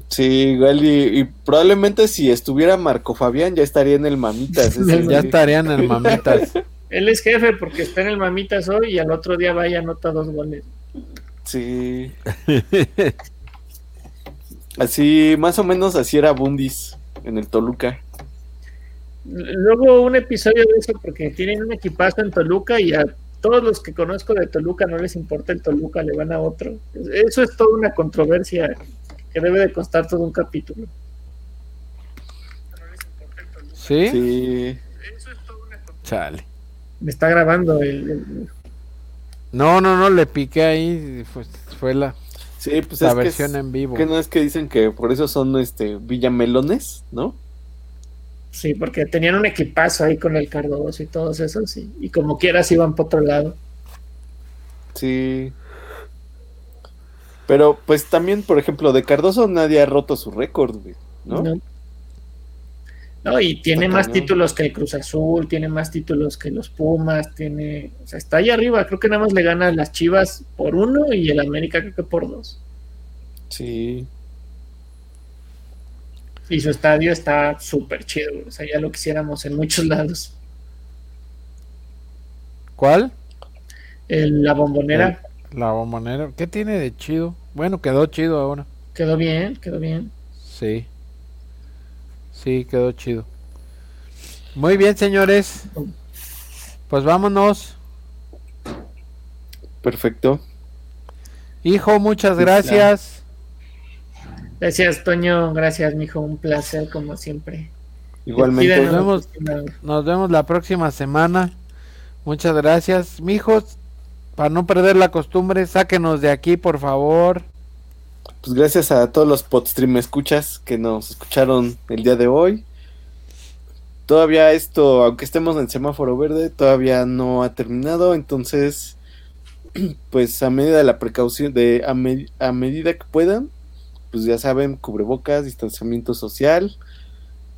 Sí, igual y, y probablemente si estuviera Marco Fabián ya estaría en el Mamitas. ese Ya estarían en mamitas. Él es jefe porque está en el Mamitas hoy y al otro día vaya anota dos goles. Sí. Así, más o menos así era Bundis en el Toluca. Luego un episodio de eso porque tienen un equipazo en Toluca y a todos los que conozco de Toluca no les importa el Toluca, le van a otro. Eso es toda una controversia que debe de costar todo un capítulo. ¿Sí? Sí. Chale. Me está grabando el, el- No, no, no, le piqué ahí. Fue, fue la, Sí, pues la es que, versión es- en vivo. que no es que dicen que por eso son este villamelones, ¿no? Sí, porque tenían un equipazo ahí con el Cardoso y todos esos, sí. y como quieras iban por otro lado. Sí. Pero pues también, por ejemplo, de Cardoso nadie ha roto su récord, güey, ¿no? ¿no? No, y tiene más títulos que el Cruz Azul, tiene más títulos que los Pumas, tiene, o sea, está ahí arriba, creo que nada más le gana las Chivas por uno y el América creo que por dos. Sí. Y su estadio está súper chido, o sea, ya lo quisiéramos en muchos lados. ¿Cuál? El- la bombonera La bombonera. ¿Qué tiene de chido? Bueno, quedó chido ahora. quedó bien, quedó bien. Sí. Sí, quedó chido. Muy bien, señores. Pues vámonos. Perfecto. Hijo, muchas Pues, gracias. Gracias, Toño, gracias, mijo, un placer como siempre. Igualmente. Vemos. Nos vemos la próxima semana. Muchas gracias. Mijos, para no perder la costumbre, sáquenos de aquí, por favor. Pues gracias a todos los podstream escuchas que nos escucharon el día de hoy. Todavía esto, aunque estemos en semáforo verde, todavía no ha terminado, entonces pues a medida de la precaución de a, a medida que puedan, pues ya saben, cubrebocas, distanciamiento social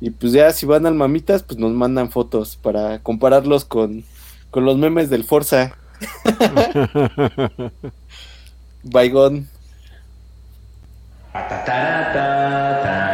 y pues ya si van al mamitas, pues nos mandan fotos para compararlos con con los memes del Forza. Baigón. Atatarata.